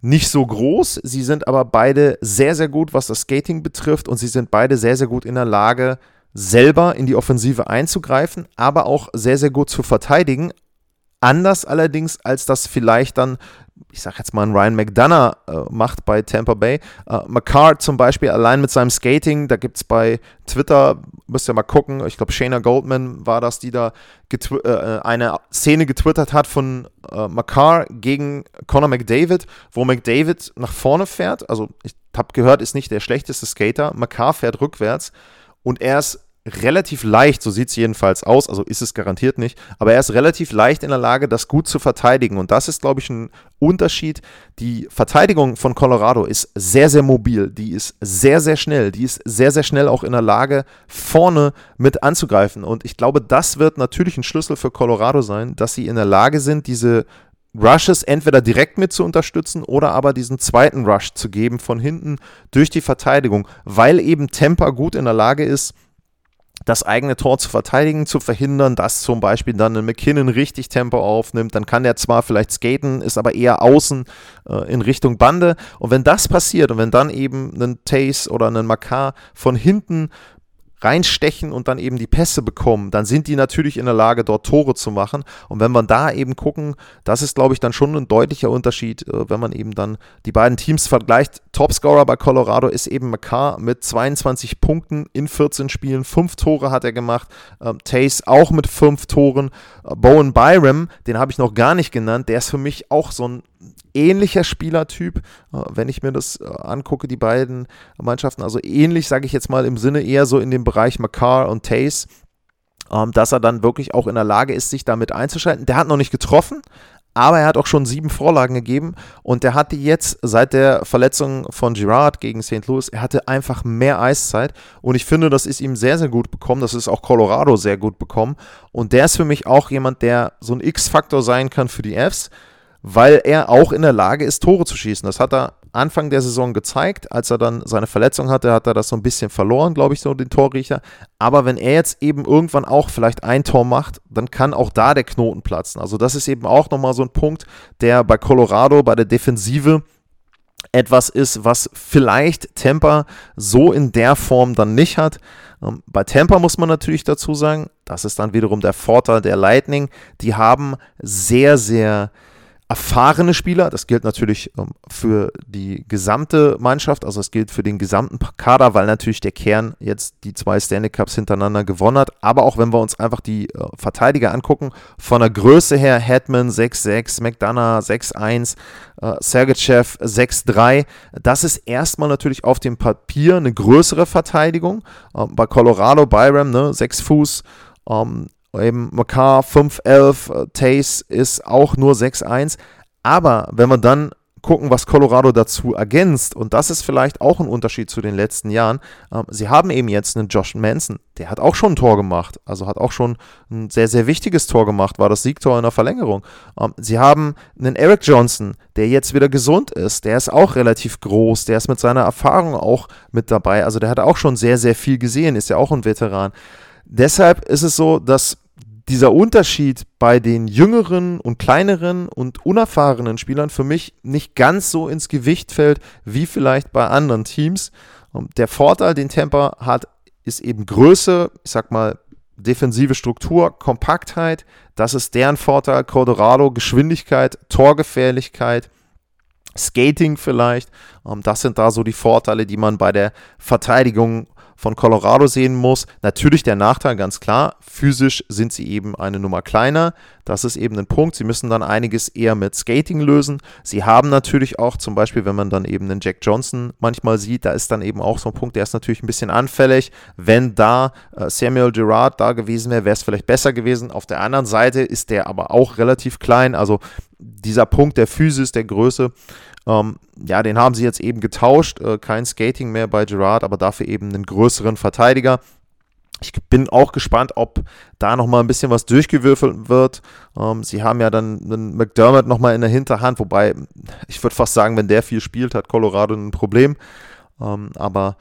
nicht so groß, sie sind aber beide sehr, sehr gut, was das Skating betrifft und sie sind beide sehr, sehr gut in der Lage, selber in die Offensive einzugreifen, aber auch sehr, sehr gut zu verteidigen. Anders allerdings, als das vielleicht dann ich sag jetzt mal, ein Ryan McDonough äh, macht bei Tampa Bay. Äh, McCart zum Beispiel allein mit seinem Skating, da gibt es bei Twitter, müsst ihr mal gucken, ich glaube Shayna Goldman war das, die da äh, eine Szene getwittert hat von äh, McCarr gegen Conor McDavid, wo McDavid nach vorne fährt. Also ich habe gehört, ist nicht der schlechteste Skater. McCarr fährt rückwärts und er ist relativ leicht, so sieht es jedenfalls aus, also ist es garantiert nicht, aber er ist relativ leicht in der Lage, das gut zu verteidigen. Und das ist, glaube ich, ein Unterschied. Die Verteidigung von Colorado ist sehr, sehr mobil, die ist sehr, sehr schnell, die ist sehr, sehr schnell auch in der Lage, vorne mit anzugreifen. Und ich glaube, das wird natürlich ein Schlüssel für Colorado sein, dass sie in der Lage sind, diese Rushes entweder direkt mit zu unterstützen oder aber diesen zweiten Rush zu geben von hinten durch die Verteidigung, weil eben Tampa gut in der Lage ist, das eigene Tor zu verteidigen, zu verhindern, dass zum Beispiel dann ein McKinnon richtig Tempo aufnimmt. Dann kann der zwar vielleicht skaten, ist aber eher außen äh, in Richtung Bande. Und wenn das passiert und wenn dann eben ein Tace oder ein Makar von hinten reinstechen und dann eben die Pässe bekommen, dann sind die natürlich in der Lage, dort Tore zu machen. Und wenn man da eben gucken, das ist, glaube ich, dann schon ein deutlicher Unterschied, äh, wenn man eben dann die beiden Teams vergleicht. Topscorer bei Colorado ist eben McCarr mit 22 Punkten in 14 Spielen. Fünf Tore hat er gemacht. Ähm, Tace auch mit fünf Toren. Äh, Bowen Byram, den habe ich noch gar nicht genannt, der ist für mich auch so ein ähnlicher Spielertyp, äh, wenn ich mir das äh, angucke, die beiden Mannschaften. Also ähnlich, sage ich jetzt mal, im Sinne eher so in dem Bereich Makar und Tace, ähm, dass er dann wirklich auch in der Lage ist, sich damit einzuschalten. Der hat noch nicht getroffen, aber er hat auch schon sieben Vorlagen gegeben und er hatte jetzt seit der Verletzung von Girard gegen St. Louis, er hatte einfach mehr Eiszeit und ich finde, das ist ihm sehr, sehr gut bekommen. Das ist auch Colorado sehr gut bekommen und der ist für mich auch jemand, der so ein X-Faktor sein kann für die Fs, weil er auch in der Lage ist, Tore zu schießen. Das hat er Anfang der Saison gezeigt. Als er dann seine Verletzung hatte, hat er das so ein bisschen verloren, glaube ich, so den Torriecher. Aber wenn er jetzt eben irgendwann auch vielleicht ein Tor macht, dann kann auch da der Knoten platzen. Also das ist eben auch nochmal so ein Punkt, der bei Colorado, bei der Defensive etwas ist, was vielleicht Tampa so in der Form dann nicht hat. Ähm, bei Tampa muss man natürlich dazu sagen, das ist dann wiederum der Vorteil der Lightning. Die haben sehr, sehr erfahrene Spieler. Das gilt natürlich ähm, für die gesamte Mannschaft, also es gilt für den gesamten Kader, weil natürlich der Kern jetzt die zwei Stanley Cups hintereinander gewonnen hat. Aber auch wenn wir uns einfach die äh, Verteidiger angucken, von der Größe her Hetman 6-6, McDonough 6-1, äh, Sergeyev 6-3. Das ist erstmal natürlich auf dem Papier eine größere Verteidigung. Ähm, bei Colorado, Byram, ne, 6 Fuß. Ähm, Eben Makar 5-11, Tace ist auch nur 6-1. Aber wenn wir dann gucken, was Colorado dazu ergänzt, und das ist vielleicht auch ein Unterschied zu den letzten Jahren, ähm, sie haben eben jetzt einen Josh Manson, der hat auch schon ein Tor gemacht, also hat auch schon ein sehr, sehr wichtiges Tor gemacht, war das Siegtor in der Verlängerung. Ähm, sie haben einen Eric Johnson, der jetzt wieder gesund ist, der ist auch relativ groß, der ist mit seiner Erfahrung auch mit dabei, also der hat auch schon sehr, sehr viel gesehen, ist ja auch ein Veteran. Deshalb ist es so, dass dieser Unterschied bei den jüngeren und kleineren und unerfahrenen Spielern für mich nicht ganz so ins Gewicht fällt wie vielleicht bei anderen Teams. Der Vorteil, den Tampa hat, ist eben Größe, ich sag mal defensive Struktur, Kompaktheit. Das ist deren Vorteil. Colorado, Geschwindigkeit, Torgefährlichkeit, Skating vielleicht. Das sind da so die Vorteile, die man bei der Verteidigung von Colorado sehen muss. Natürlich der Nachteil, ganz klar, physisch sind sie eben eine Nummer kleiner. Das ist eben ein Punkt. Sie müssen dann einiges eher mit Skating lösen. Sie haben natürlich auch zum Beispiel, wenn man dann eben einen Jack Johnson manchmal sieht, da ist dann eben auch so ein Punkt, der ist natürlich ein bisschen anfällig. Wenn da äh, Samuel Gerard da gewesen wäre, wäre es vielleicht besser gewesen. Auf der anderen Seite ist der aber auch relativ klein. Also dieser Punkt der Physis, der Größe, ähm, ja, den haben sie jetzt eben getauscht. Äh, kein Skating mehr bei Gerard, aber dafür eben einen größeren Verteidiger. Ich bin auch gespannt, ob da nochmal ein bisschen was durchgewürfelt wird. Ähm, sie haben ja dann einen McDermott nochmal in der Hinterhand, wobei ich würde fast sagen, wenn der viel spielt, hat Colorado ein Problem. Ähm, aber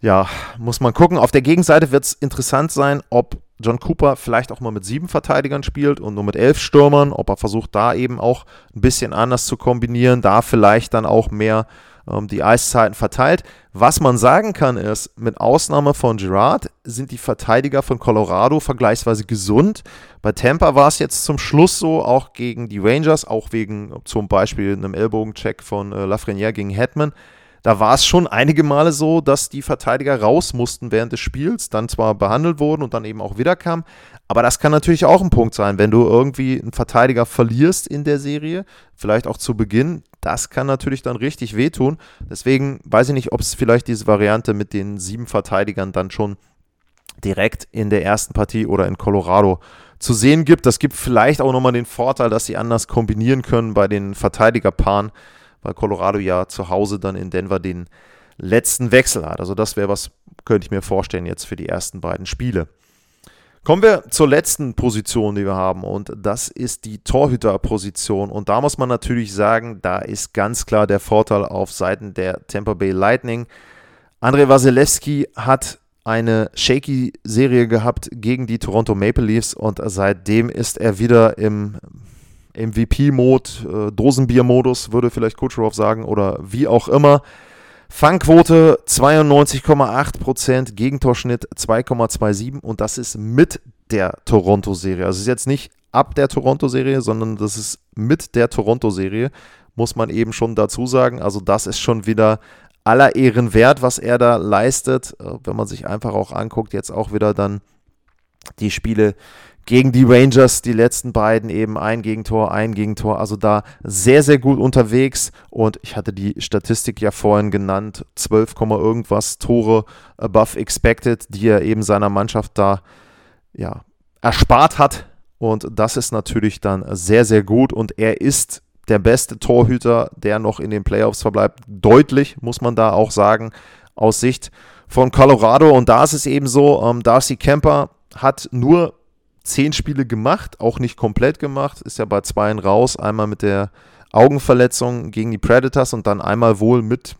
ja, muss man gucken. Auf der Gegenseite wird es interessant sein, ob John Cooper vielleicht auch mal mit sieben Verteidigern spielt und nur mit elf Stürmern, ob er versucht, da eben auch ein bisschen anders zu kombinieren, da vielleicht dann auch mehr ähm, die Eiszeiten verteilt. Was man sagen kann ist, mit Ausnahme von Gerard sind die Verteidiger von Colorado vergleichsweise gesund. Bei Tampa war es jetzt zum Schluss so, auch gegen die Rangers, auch wegen zum Beispiel einem Ellbogencheck von äh, Lafreniere gegen Hetman da war es schon einige Male so, dass die Verteidiger raus mussten während des Spiels, dann zwar behandelt wurden und dann eben auch wiederkamen, aber das kann natürlich auch ein Punkt sein, wenn du irgendwie einen Verteidiger verlierst in der Serie, vielleicht auch zu Beginn, das kann natürlich dann richtig wehtun. Deswegen weiß ich nicht, ob es vielleicht diese Variante mit den sieben Verteidigern dann schon direkt in der ersten Partie oder in Colorado zu sehen gibt. Das gibt vielleicht auch nochmal den Vorteil, dass sie anders kombinieren können bei den Verteidigerpaaren weil Colorado ja zu Hause dann in Denver den letzten Wechsel hat. Also das wäre was, könnte ich mir vorstellen jetzt für die ersten beiden Spiele. Kommen wir zur letzten Position, die wir haben, und das ist die Torhüterposition. Und da muss man natürlich sagen, da ist ganz klar der Vorteil auf Seiten der Tampa Bay Lightning. Andrei Wasilewski hat eine shaky Serie gehabt gegen die Toronto Maple Leafs und seitdem ist er wieder im MVP-Mode, äh, Dosenbier-Modus, würde vielleicht Kucherov sagen, oder wie auch immer. Fangquote 92,8%, Gegentorschnitt 2,27 und das ist mit der Toronto-Serie. Also es ist jetzt nicht ab der Toronto-Serie, sondern das ist mit der Toronto-Serie, muss man eben schon dazu sagen. Also das ist schon wieder aller Ehren wert, was er da leistet. Äh, wenn man sich einfach auch anguckt, jetzt auch wieder dann die Spiele gegen die Rangers, die letzten beiden eben ein Gegentor, ein Gegentor. Also da sehr, sehr gut unterwegs. Und ich hatte die Statistik ja vorhin genannt: 12, irgendwas Tore above expected, die er eben seiner Mannschaft da ja, erspart hat. Und das ist natürlich dann sehr, sehr gut. Und er ist der beste Torhüter, der noch in den Playoffs verbleibt. Deutlich, muss man da auch sagen, aus Sicht von Colorado. Und da ist es eben so, ähm, Darcy Kemper hat nur zehn Spiele gemacht, auch nicht komplett gemacht, ist ja bei zweien raus, einmal mit der Augenverletzung gegen die Predators und dann einmal wohl mit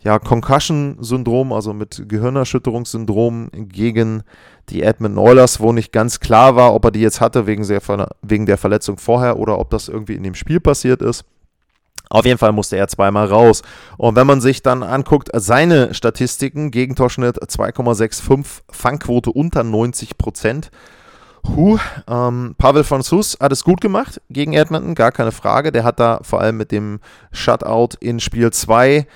ja, Concussion-Syndrom, also mit Gehirnerschütterungssyndrom gegen die Edmonton Oilers, wo nicht ganz klar war, ob er die jetzt hatte wegen der, wegen der Verletzung vorher oder ob das irgendwie in dem Spiel passiert ist. Auf jeden Fall musste er zweimal raus. Und wenn man sich dann anguckt, seine Statistiken, Gegentorschnitt 2,65, Fangquote unter 90 Prozent. Huh, ähm, Pavel Franzus hat es gut gemacht gegen Edmonton, gar keine Frage. Der hat da vor allem mit dem Shutout in Spiel 2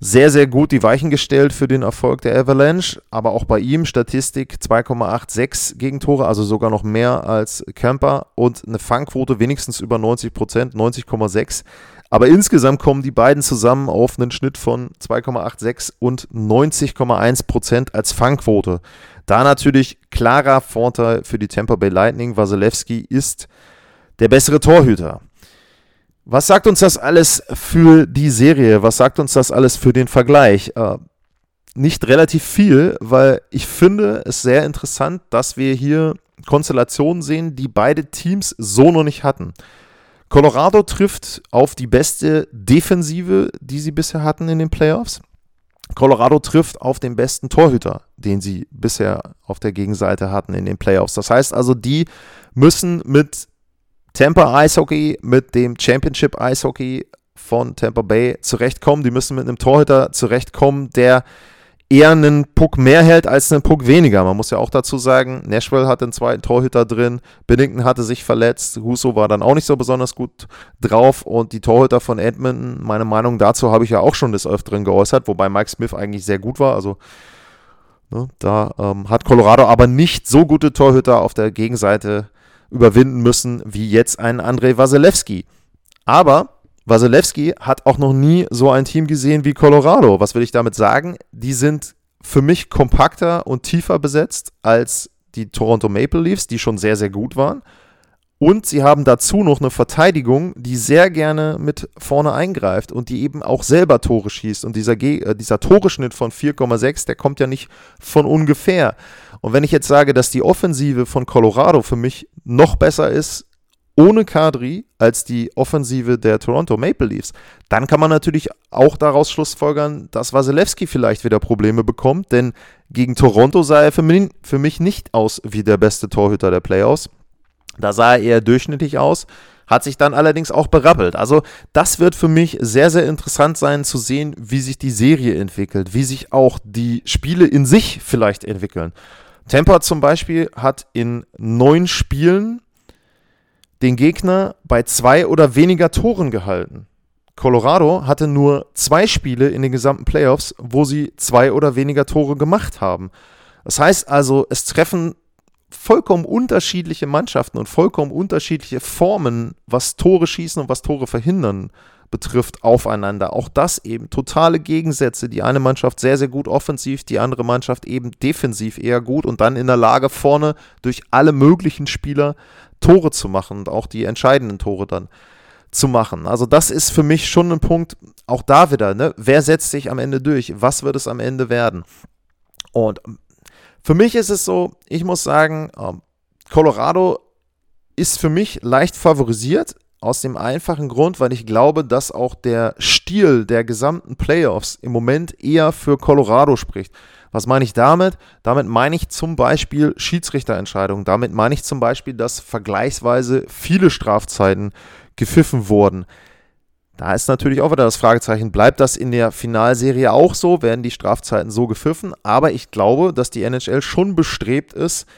sehr, sehr gut die Weichen gestellt für den Erfolg der Avalanche. Aber auch bei ihm Statistik 2,86 Gegentore, also sogar noch mehr als Camper und eine Fangquote wenigstens über 90 Prozent, 90,6. Aber insgesamt kommen die beiden zusammen auf einen Schnitt von 2,86 und 90,1 Prozent als Fangquote. Da natürlich klarer Vorteil für die Tampa Bay Lightning. Wasilewski ist der bessere Torhüter. Was sagt uns das alles für die Serie? Was sagt uns das alles für den Vergleich? Äh, nicht relativ viel, weil ich finde es sehr interessant, dass wir hier Konstellationen sehen, die beide Teams so noch nicht hatten. Colorado trifft auf die beste Defensive, die sie bisher hatten in den Playoffs. Colorado trifft auf den besten Torhüter, den sie bisher auf der Gegenseite hatten in den Playoffs. Das heißt also, die müssen mit Tampa Eishockey mit dem Championship Eishockey von Tampa Bay zurechtkommen. Die müssen mit einem Torhüter zurechtkommen, der eher einen Puck mehr hält als einen Puck weniger. Man muss ja auch dazu sagen, Nashville hatte einen zweiten Torhüter drin, Binnington hatte sich verletzt, Huso war dann auch nicht so besonders gut drauf und die Torhüter von Edmonton, meine Meinung dazu habe ich ja auch schon des Öfteren geäußert, wobei Mike Smith eigentlich sehr gut war, also ne, da ähm, hat Colorado aber nicht so gute Torhüter auf der Gegenseite überwinden müssen wie jetzt ein Andrei Wasilewski. Aber Wasilewski hat auch noch nie so ein Team gesehen wie Colorado. Was will ich damit sagen? Die sind für mich kompakter und tiefer besetzt als die Toronto Maple Leafs, die schon sehr, sehr gut waren. Und sie haben dazu noch eine Verteidigung, die sehr gerne mit vorne eingreift und die eben auch selber Tore schießt. Und dieser, äh, dieser Toreschnitt von 4,6, der kommt ja nicht von ungefähr. Und wenn ich jetzt sage, dass die Offensive von Colorado für mich noch besser ist ohne Kadri als die Offensive der Toronto Maple Leafs, dann kann man natürlich auch daraus schlussfolgern, dass Wasilewski vielleicht wieder Probleme bekommt, denn gegen Toronto sah er für mich, für mich nicht aus wie der beste Torhüter der Playoffs. Da sah er eher durchschnittlich aus, hat sich dann allerdings auch berappelt. Also das wird für mich sehr, sehr interessant sein zu sehen, wie sich die Serie entwickelt, wie sich auch die Spiele in sich vielleicht entwickeln. Tampa zum Beispiel hat in neun Spielen den Gegner bei zwei oder weniger Toren gehalten. Colorado hatte nur zwei Spiele in den gesamten Playoffs, wo sie zwei oder weniger Tore gemacht haben. Das heißt also, es treffen vollkommen unterschiedliche Mannschaften und vollkommen unterschiedliche Formen, was Tore schießen und was Tore verhindern betrifft, aufeinander. Auch das eben totale Gegensätze. Die eine Mannschaft sehr, sehr gut offensiv, die andere Mannschaft eben defensiv eher gut und dann in der Lage, vorne durch alle möglichen Spieler Tore zu machen und auch die entscheidenden Tore dann zu machen. Also das ist für mich schon ein Punkt, auch da wieder, ne? wer setzt sich am Ende durch? Was wird es am Ende werden? Und für mich ist es so, ich muss sagen, ähm, Colorado ist für mich leicht favorisiert. Aus dem einfachen Grund, weil ich glaube, dass auch der Stil der gesamten Playoffs im Moment eher für Colorado spricht. Was meine ich damit? Damit meine ich zum Beispiel Schiedsrichterentscheidungen. Damit meine ich zum Beispiel, dass vergleichsweise viele Strafzeiten gepfiffen wurden. Da ist natürlich auch wieder das Fragezeichen, bleibt das in der Finalserie auch so? Werden die Strafzeiten so gepfiffen? Aber ich glaube, dass die NHL schon bestrebt ist,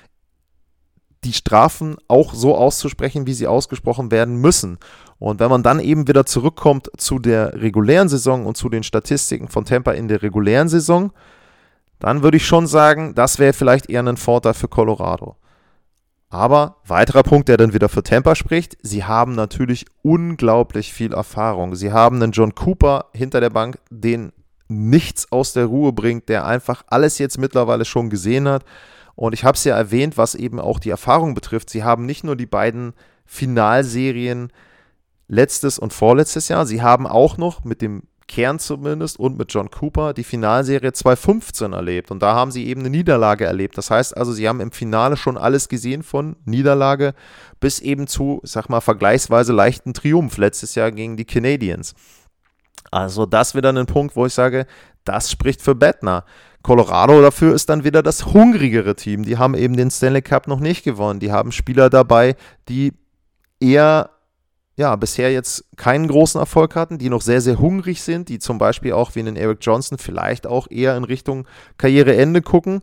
die Strafen auch so auszusprechen, wie sie ausgesprochen werden müssen. Und wenn man dann eben wieder zurückkommt zu der regulären Saison und zu den Statistiken von Tampa in der regulären Saison, dann würde ich schon sagen, das wäre vielleicht eher ein Vorteil für Colorado. Aber weiterer Punkt, der dann wieder für Tampa spricht, sie haben natürlich unglaublich viel Erfahrung. Sie haben einen John Cooper hinter der Bank, den nichts aus der Ruhe bringt, der einfach alles jetzt mittlerweile schon gesehen hat Und ich habe es ja erwähnt, was eben auch die Erfahrung betrifft. Sie haben nicht nur die beiden Finalserien letztes und vorletztes Jahr, sie haben auch noch mit dem Kern zumindest und mit John Cooper die Finalserie 2015 erlebt. Und da haben sie eben eine Niederlage erlebt. Das heißt also, sie haben im Finale schon alles gesehen von Niederlage bis eben zu, sag mal, vergleichsweise leichten Triumph letztes Jahr gegen die Canadiens. Also das wieder ein Punkt, wo ich sage, das spricht für Bettner. Colorado dafür ist dann wieder das hungrigere Team. Die haben eben den Stanley Cup noch nicht gewonnen. Die haben Spieler dabei, die eher ja, bisher jetzt keinen großen Erfolg hatten, die noch sehr, sehr hungrig sind, die zum Beispiel auch wie einen Eric Johnson vielleicht auch eher in Richtung Karriereende gucken.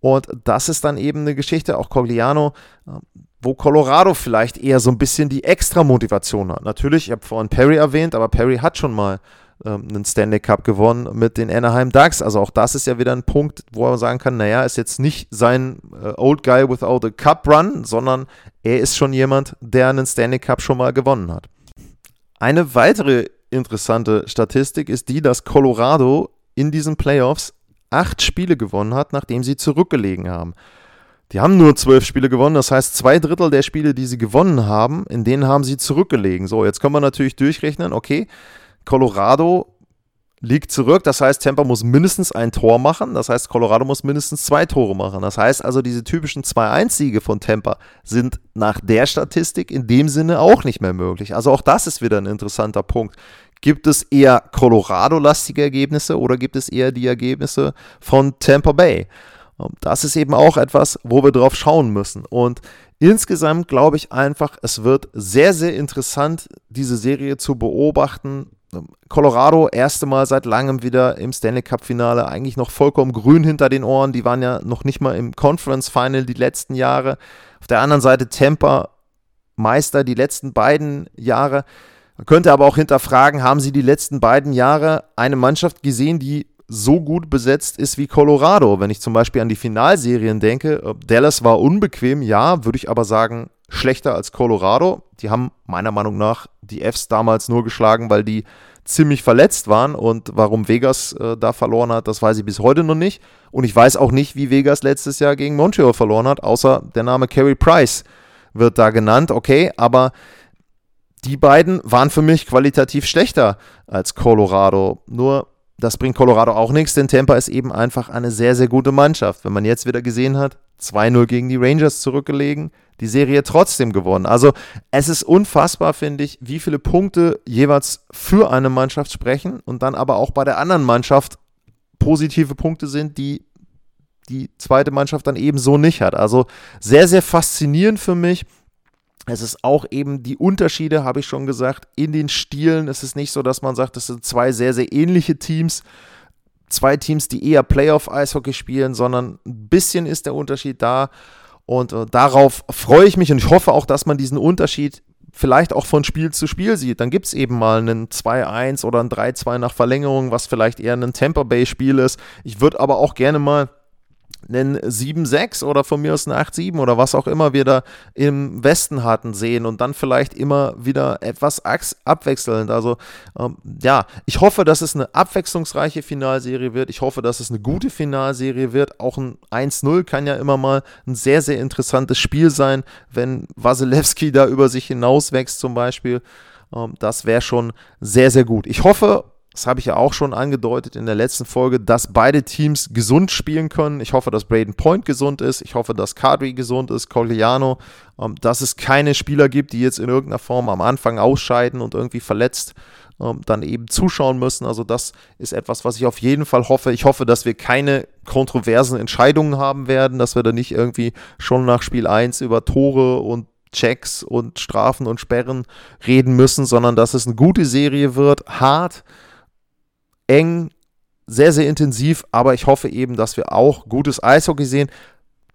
Und das ist dann eben eine Geschichte, auch Cogliano, ähm, wo Colorado vielleicht eher so ein bisschen die extra Motivation hat. Natürlich, ich habe vorhin Perry erwähnt, aber Perry hat schon mal ähm, einen Stanley Cup gewonnen mit den Anaheim Ducks. Also auch das ist ja wieder ein Punkt, wo man sagen kann, naja, ist jetzt nicht sein äh, Old Guy without a Cup Run, sondern er ist schon jemand, der einen Stanley Cup schon mal gewonnen hat. Eine weitere interessante Statistik ist die, dass Colorado in diesen Playoffs acht Spiele gewonnen hat, nachdem sie zurückgelegen haben. Die haben nur zwölf Spiele gewonnen, das heißt zwei Drittel der Spiele, die sie gewonnen haben, in denen haben sie zurückgelegen. So, jetzt können wir natürlich durchrechnen, okay, Colorado liegt zurück. Das heißt, Tampa muss mindestens ein Tor machen. Das heißt, Colorado muss mindestens zwei Tore machen. Das heißt also, diese typischen 2-1-Siege von Tampa sind nach der Statistik in dem Sinne auch nicht mehr möglich. Also auch das ist wieder ein interessanter Punkt. Gibt es eher Colorado-lastige Ergebnisse oder gibt es eher die Ergebnisse von Tampa Bay? Das ist eben auch etwas, wo wir drauf schauen müssen. Und insgesamt glaube ich einfach, es wird sehr, sehr interessant, diese Serie zu beobachten, Colorado erste Mal seit langem wieder im Stanley Cup Finale, eigentlich noch vollkommen grün hinter den Ohren. Die waren ja noch nicht mal im Conference Final die letzten Jahre. Auf der anderen Seite Tampa Meister die letzten beiden Jahre. Man könnte aber auch hinterfragen, haben sie die letzten beiden Jahre eine Mannschaft gesehen, die so gut besetzt ist wie Colorado? Wenn ich zum Beispiel an die Finalserien denke, Dallas war unbequem, ja, würde ich aber sagen, schlechter als Colorado. Die haben meiner Meinung nach die Fs damals nur geschlagen, weil die ziemlich verletzt waren und warum Vegas äh, da verloren hat, das weiß ich bis heute noch nicht. Und ich weiß auch nicht, wie Vegas letztes Jahr gegen Montreal verloren hat, außer der Name Carey Price wird da genannt, okay, aber die beiden waren für mich qualitativ schlechter als Colorado. Nur das bringt Colorado auch nichts, denn Tampa ist eben einfach eine sehr, sehr gute Mannschaft. Wenn man jetzt wieder gesehen hat, 2-0 gegen die Rangers zurückgelegen, die Serie trotzdem gewonnen. Also es ist unfassbar, finde ich, wie viele Punkte jeweils für eine Mannschaft sprechen und dann aber auch bei der anderen Mannschaft positive Punkte sind, die die zweite Mannschaft dann ebenso nicht hat. Also sehr, sehr faszinierend für mich. Es ist auch eben die Unterschiede, habe ich schon gesagt, in den Stilen. Es ist nicht so, dass man sagt, das sind zwei sehr, sehr ähnliche Teams. Zwei Teams, die eher Playoff-Eishockey spielen, sondern ein bisschen ist der Unterschied da. Und äh, darauf freue ich mich und ich hoffe auch, dass man diesen Unterschied vielleicht auch von Spiel zu Spiel sieht. Dann gibt es eben mal einen 2-1 oder ein 3-2 nach Verlängerung, was vielleicht eher ein Tampa Bay-Spiel ist. Ich würde aber auch gerne mal einen 7-6 oder von mir aus einen 8-7 oder was auch immer wir da im Westen hatten sehen und dann vielleicht immer wieder etwas abwechselnd. Also ähm, ja, ich hoffe, dass es eine abwechslungsreiche Finalserie wird. Ich hoffe, dass es eine gute Finalserie wird. Auch ein 1-0 kann ja immer mal ein sehr, sehr interessantes Spiel sein, wenn Wasilewski da über sich hinauswächst zum Beispiel. Ähm, das wäre schon sehr, sehr gut. Ich hoffe, das habe ich ja auch schon angedeutet in der letzten Folge, dass beide Teams gesund spielen können. Ich hoffe, dass Braden Point gesund ist. Ich hoffe, dass Kadri gesund ist, Cogliano, ähm, dass es keine Spieler gibt, die jetzt in irgendeiner Form am Anfang ausscheiden und irgendwie verletzt ähm, dann eben zuschauen müssen. Also das ist etwas, was ich auf jeden Fall hoffe. Ich hoffe, dass wir keine kontroversen Entscheidungen haben werden, dass wir da nicht irgendwie schon nach Spiel 1 über Tore und Checks und Strafen und Sperren reden müssen, sondern dass es eine gute Serie wird, hart, eng, sehr, sehr intensiv, aber ich hoffe eben, dass wir auch gutes Eishockey sehen.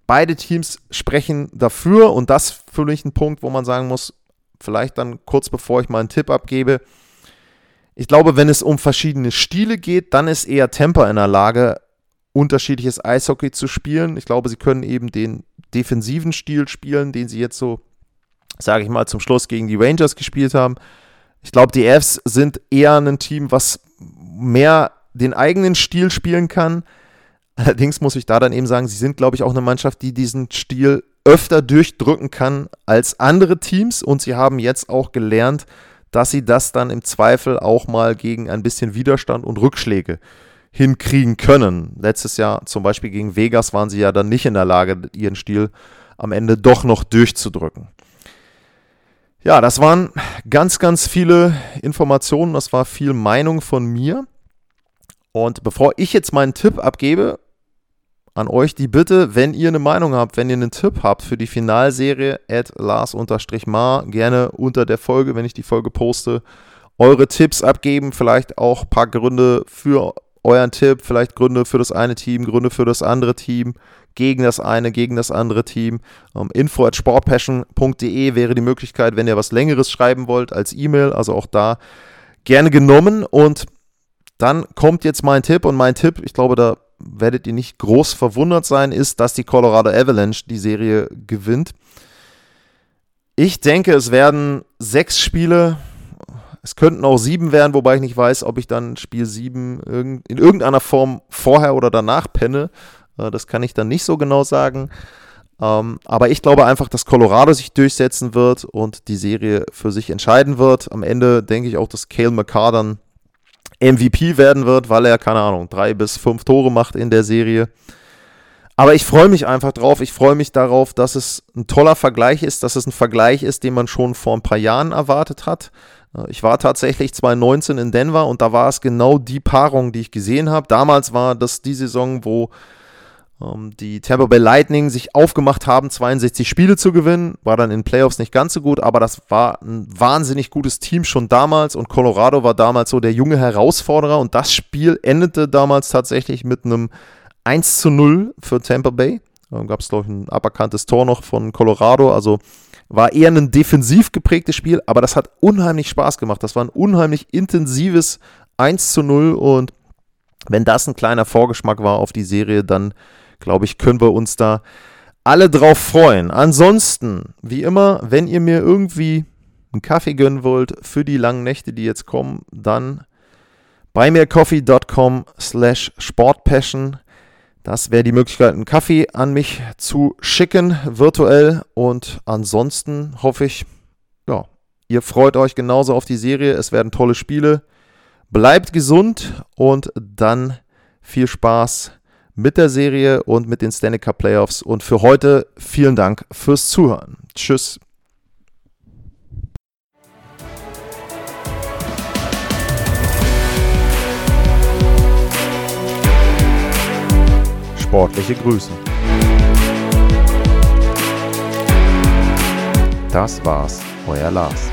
Beide Teams sprechen dafür und das für mich ein Punkt, wo man sagen muss, vielleicht dann kurz bevor ich mal einen Tipp abgebe. Ich glaube, wenn es um verschiedene Stile geht, dann ist eher Temper in der Lage, unterschiedliches Eishockey zu spielen. Ich glaube, sie können eben den defensiven Stil spielen, den sie jetzt so, sage ich mal, zum Schluss gegen die Rangers gespielt haben. Ich glaube, die Fs sind eher ein Team, was mehr den eigenen Stil spielen kann. Allerdings muss ich da dann eben sagen, sie sind, glaube ich, auch eine Mannschaft, die diesen Stil öfter durchdrücken kann als andere Teams und sie haben jetzt auch gelernt, dass sie das dann im Zweifel auch mal gegen ein bisschen Widerstand und Rückschläge hinkriegen können. Letztes Jahr zum Beispiel gegen Vegas waren sie ja dann nicht in der Lage, ihren Stil am Ende doch noch durchzudrücken. Ja, das waren ganz, ganz viele Informationen, das war viel Meinung von mir. Und bevor ich jetzt meinen Tipp abgebe, an euch die Bitte, wenn ihr eine Meinung habt, wenn ihr einen Tipp habt für die Finalserie, at Lars-Mar, gerne unter der Folge, wenn ich die Folge poste, eure Tipps abgeben, vielleicht auch ein paar Gründe für euren Tipp, vielleicht Gründe für das eine Team, Gründe für das andere Team, gegen das eine, gegen das andere Team. Ähm, info at sportpassion.de wäre die Möglichkeit, wenn ihr was Längeres schreiben wollt, als E-Mail, also auch da gerne genommen. Und dann kommt jetzt mein Tipp und mein Tipp, ich glaube, da werdet ihr nicht groß verwundert sein, ist, dass die Colorado Avalanche die Serie gewinnt. Ich denke, es werden sechs Spiele. Es könnten auch sieben werden, wobei ich nicht weiß, ob ich dann Spiel sieben in irgendeiner Form vorher oder danach penne. Das kann ich dann nicht so genau sagen. Ähm, aber ich glaube einfach, dass Colorado sich durchsetzen wird und die Serie für sich entscheiden wird. Am Ende denke ich auch, dass Cale McCarr dann MVP werden wird, weil er, keine Ahnung, drei bis fünf Tore macht in der Serie. Aber ich freue mich einfach drauf. Ich freue mich darauf, dass es ein toller Vergleich ist, dass es ein Vergleich ist, den man schon vor ein paar Jahren erwartet hat. Äh, ich war tatsächlich 2019 in Denver und da war es genau die Paarung, die ich gesehen habe. Damals war das die Saison, wo die Tampa Bay Lightning sich aufgemacht haben, 62 Spiele zu gewinnen. War dann in Playoffs nicht ganz so gut, aber das war ein wahnsinnig gutes Team schon damals und Colorado war damals so der junge Herausforderer und das Spiel endete damals tatsächlich mit einem 1 zu 0 für Tampa Bay. Da gab es, glaube ich, ein aberkanntes Tor noch von Colorado, also war eher ein defensiv geprägtes Spiel, aber das hat unheimlich Spaß gemacht. Das war ein unheimlich intensives 1 zu 0 und wenn das ein kleiner Vorgeschmack war auf die Serie, dann glaube ich, können wir uns da alle drauf freuen. Ansonsten, wie immer, wenn ihr mir irgendwie einen Kaffee gönnen wollt für die langen Nächte, die jetzt kommen, dann bei mircoffee.com slash sportpassion. Das wäre die Möglichkeit, einen Kaffee an mich zu schicken, virtuell. Und ansonsten hoffe ich, ja, ihr freut euch genauso auf die Serie. Es werden tolle Spiele. Bleibt gesund und dann viel Spaß mit der Serie und mit den Stanley Cup Playoffs. Und für heute vielen Dank fürs Zuhören. Tschüss. Sportliche Grüße. Das war's, euer Lars.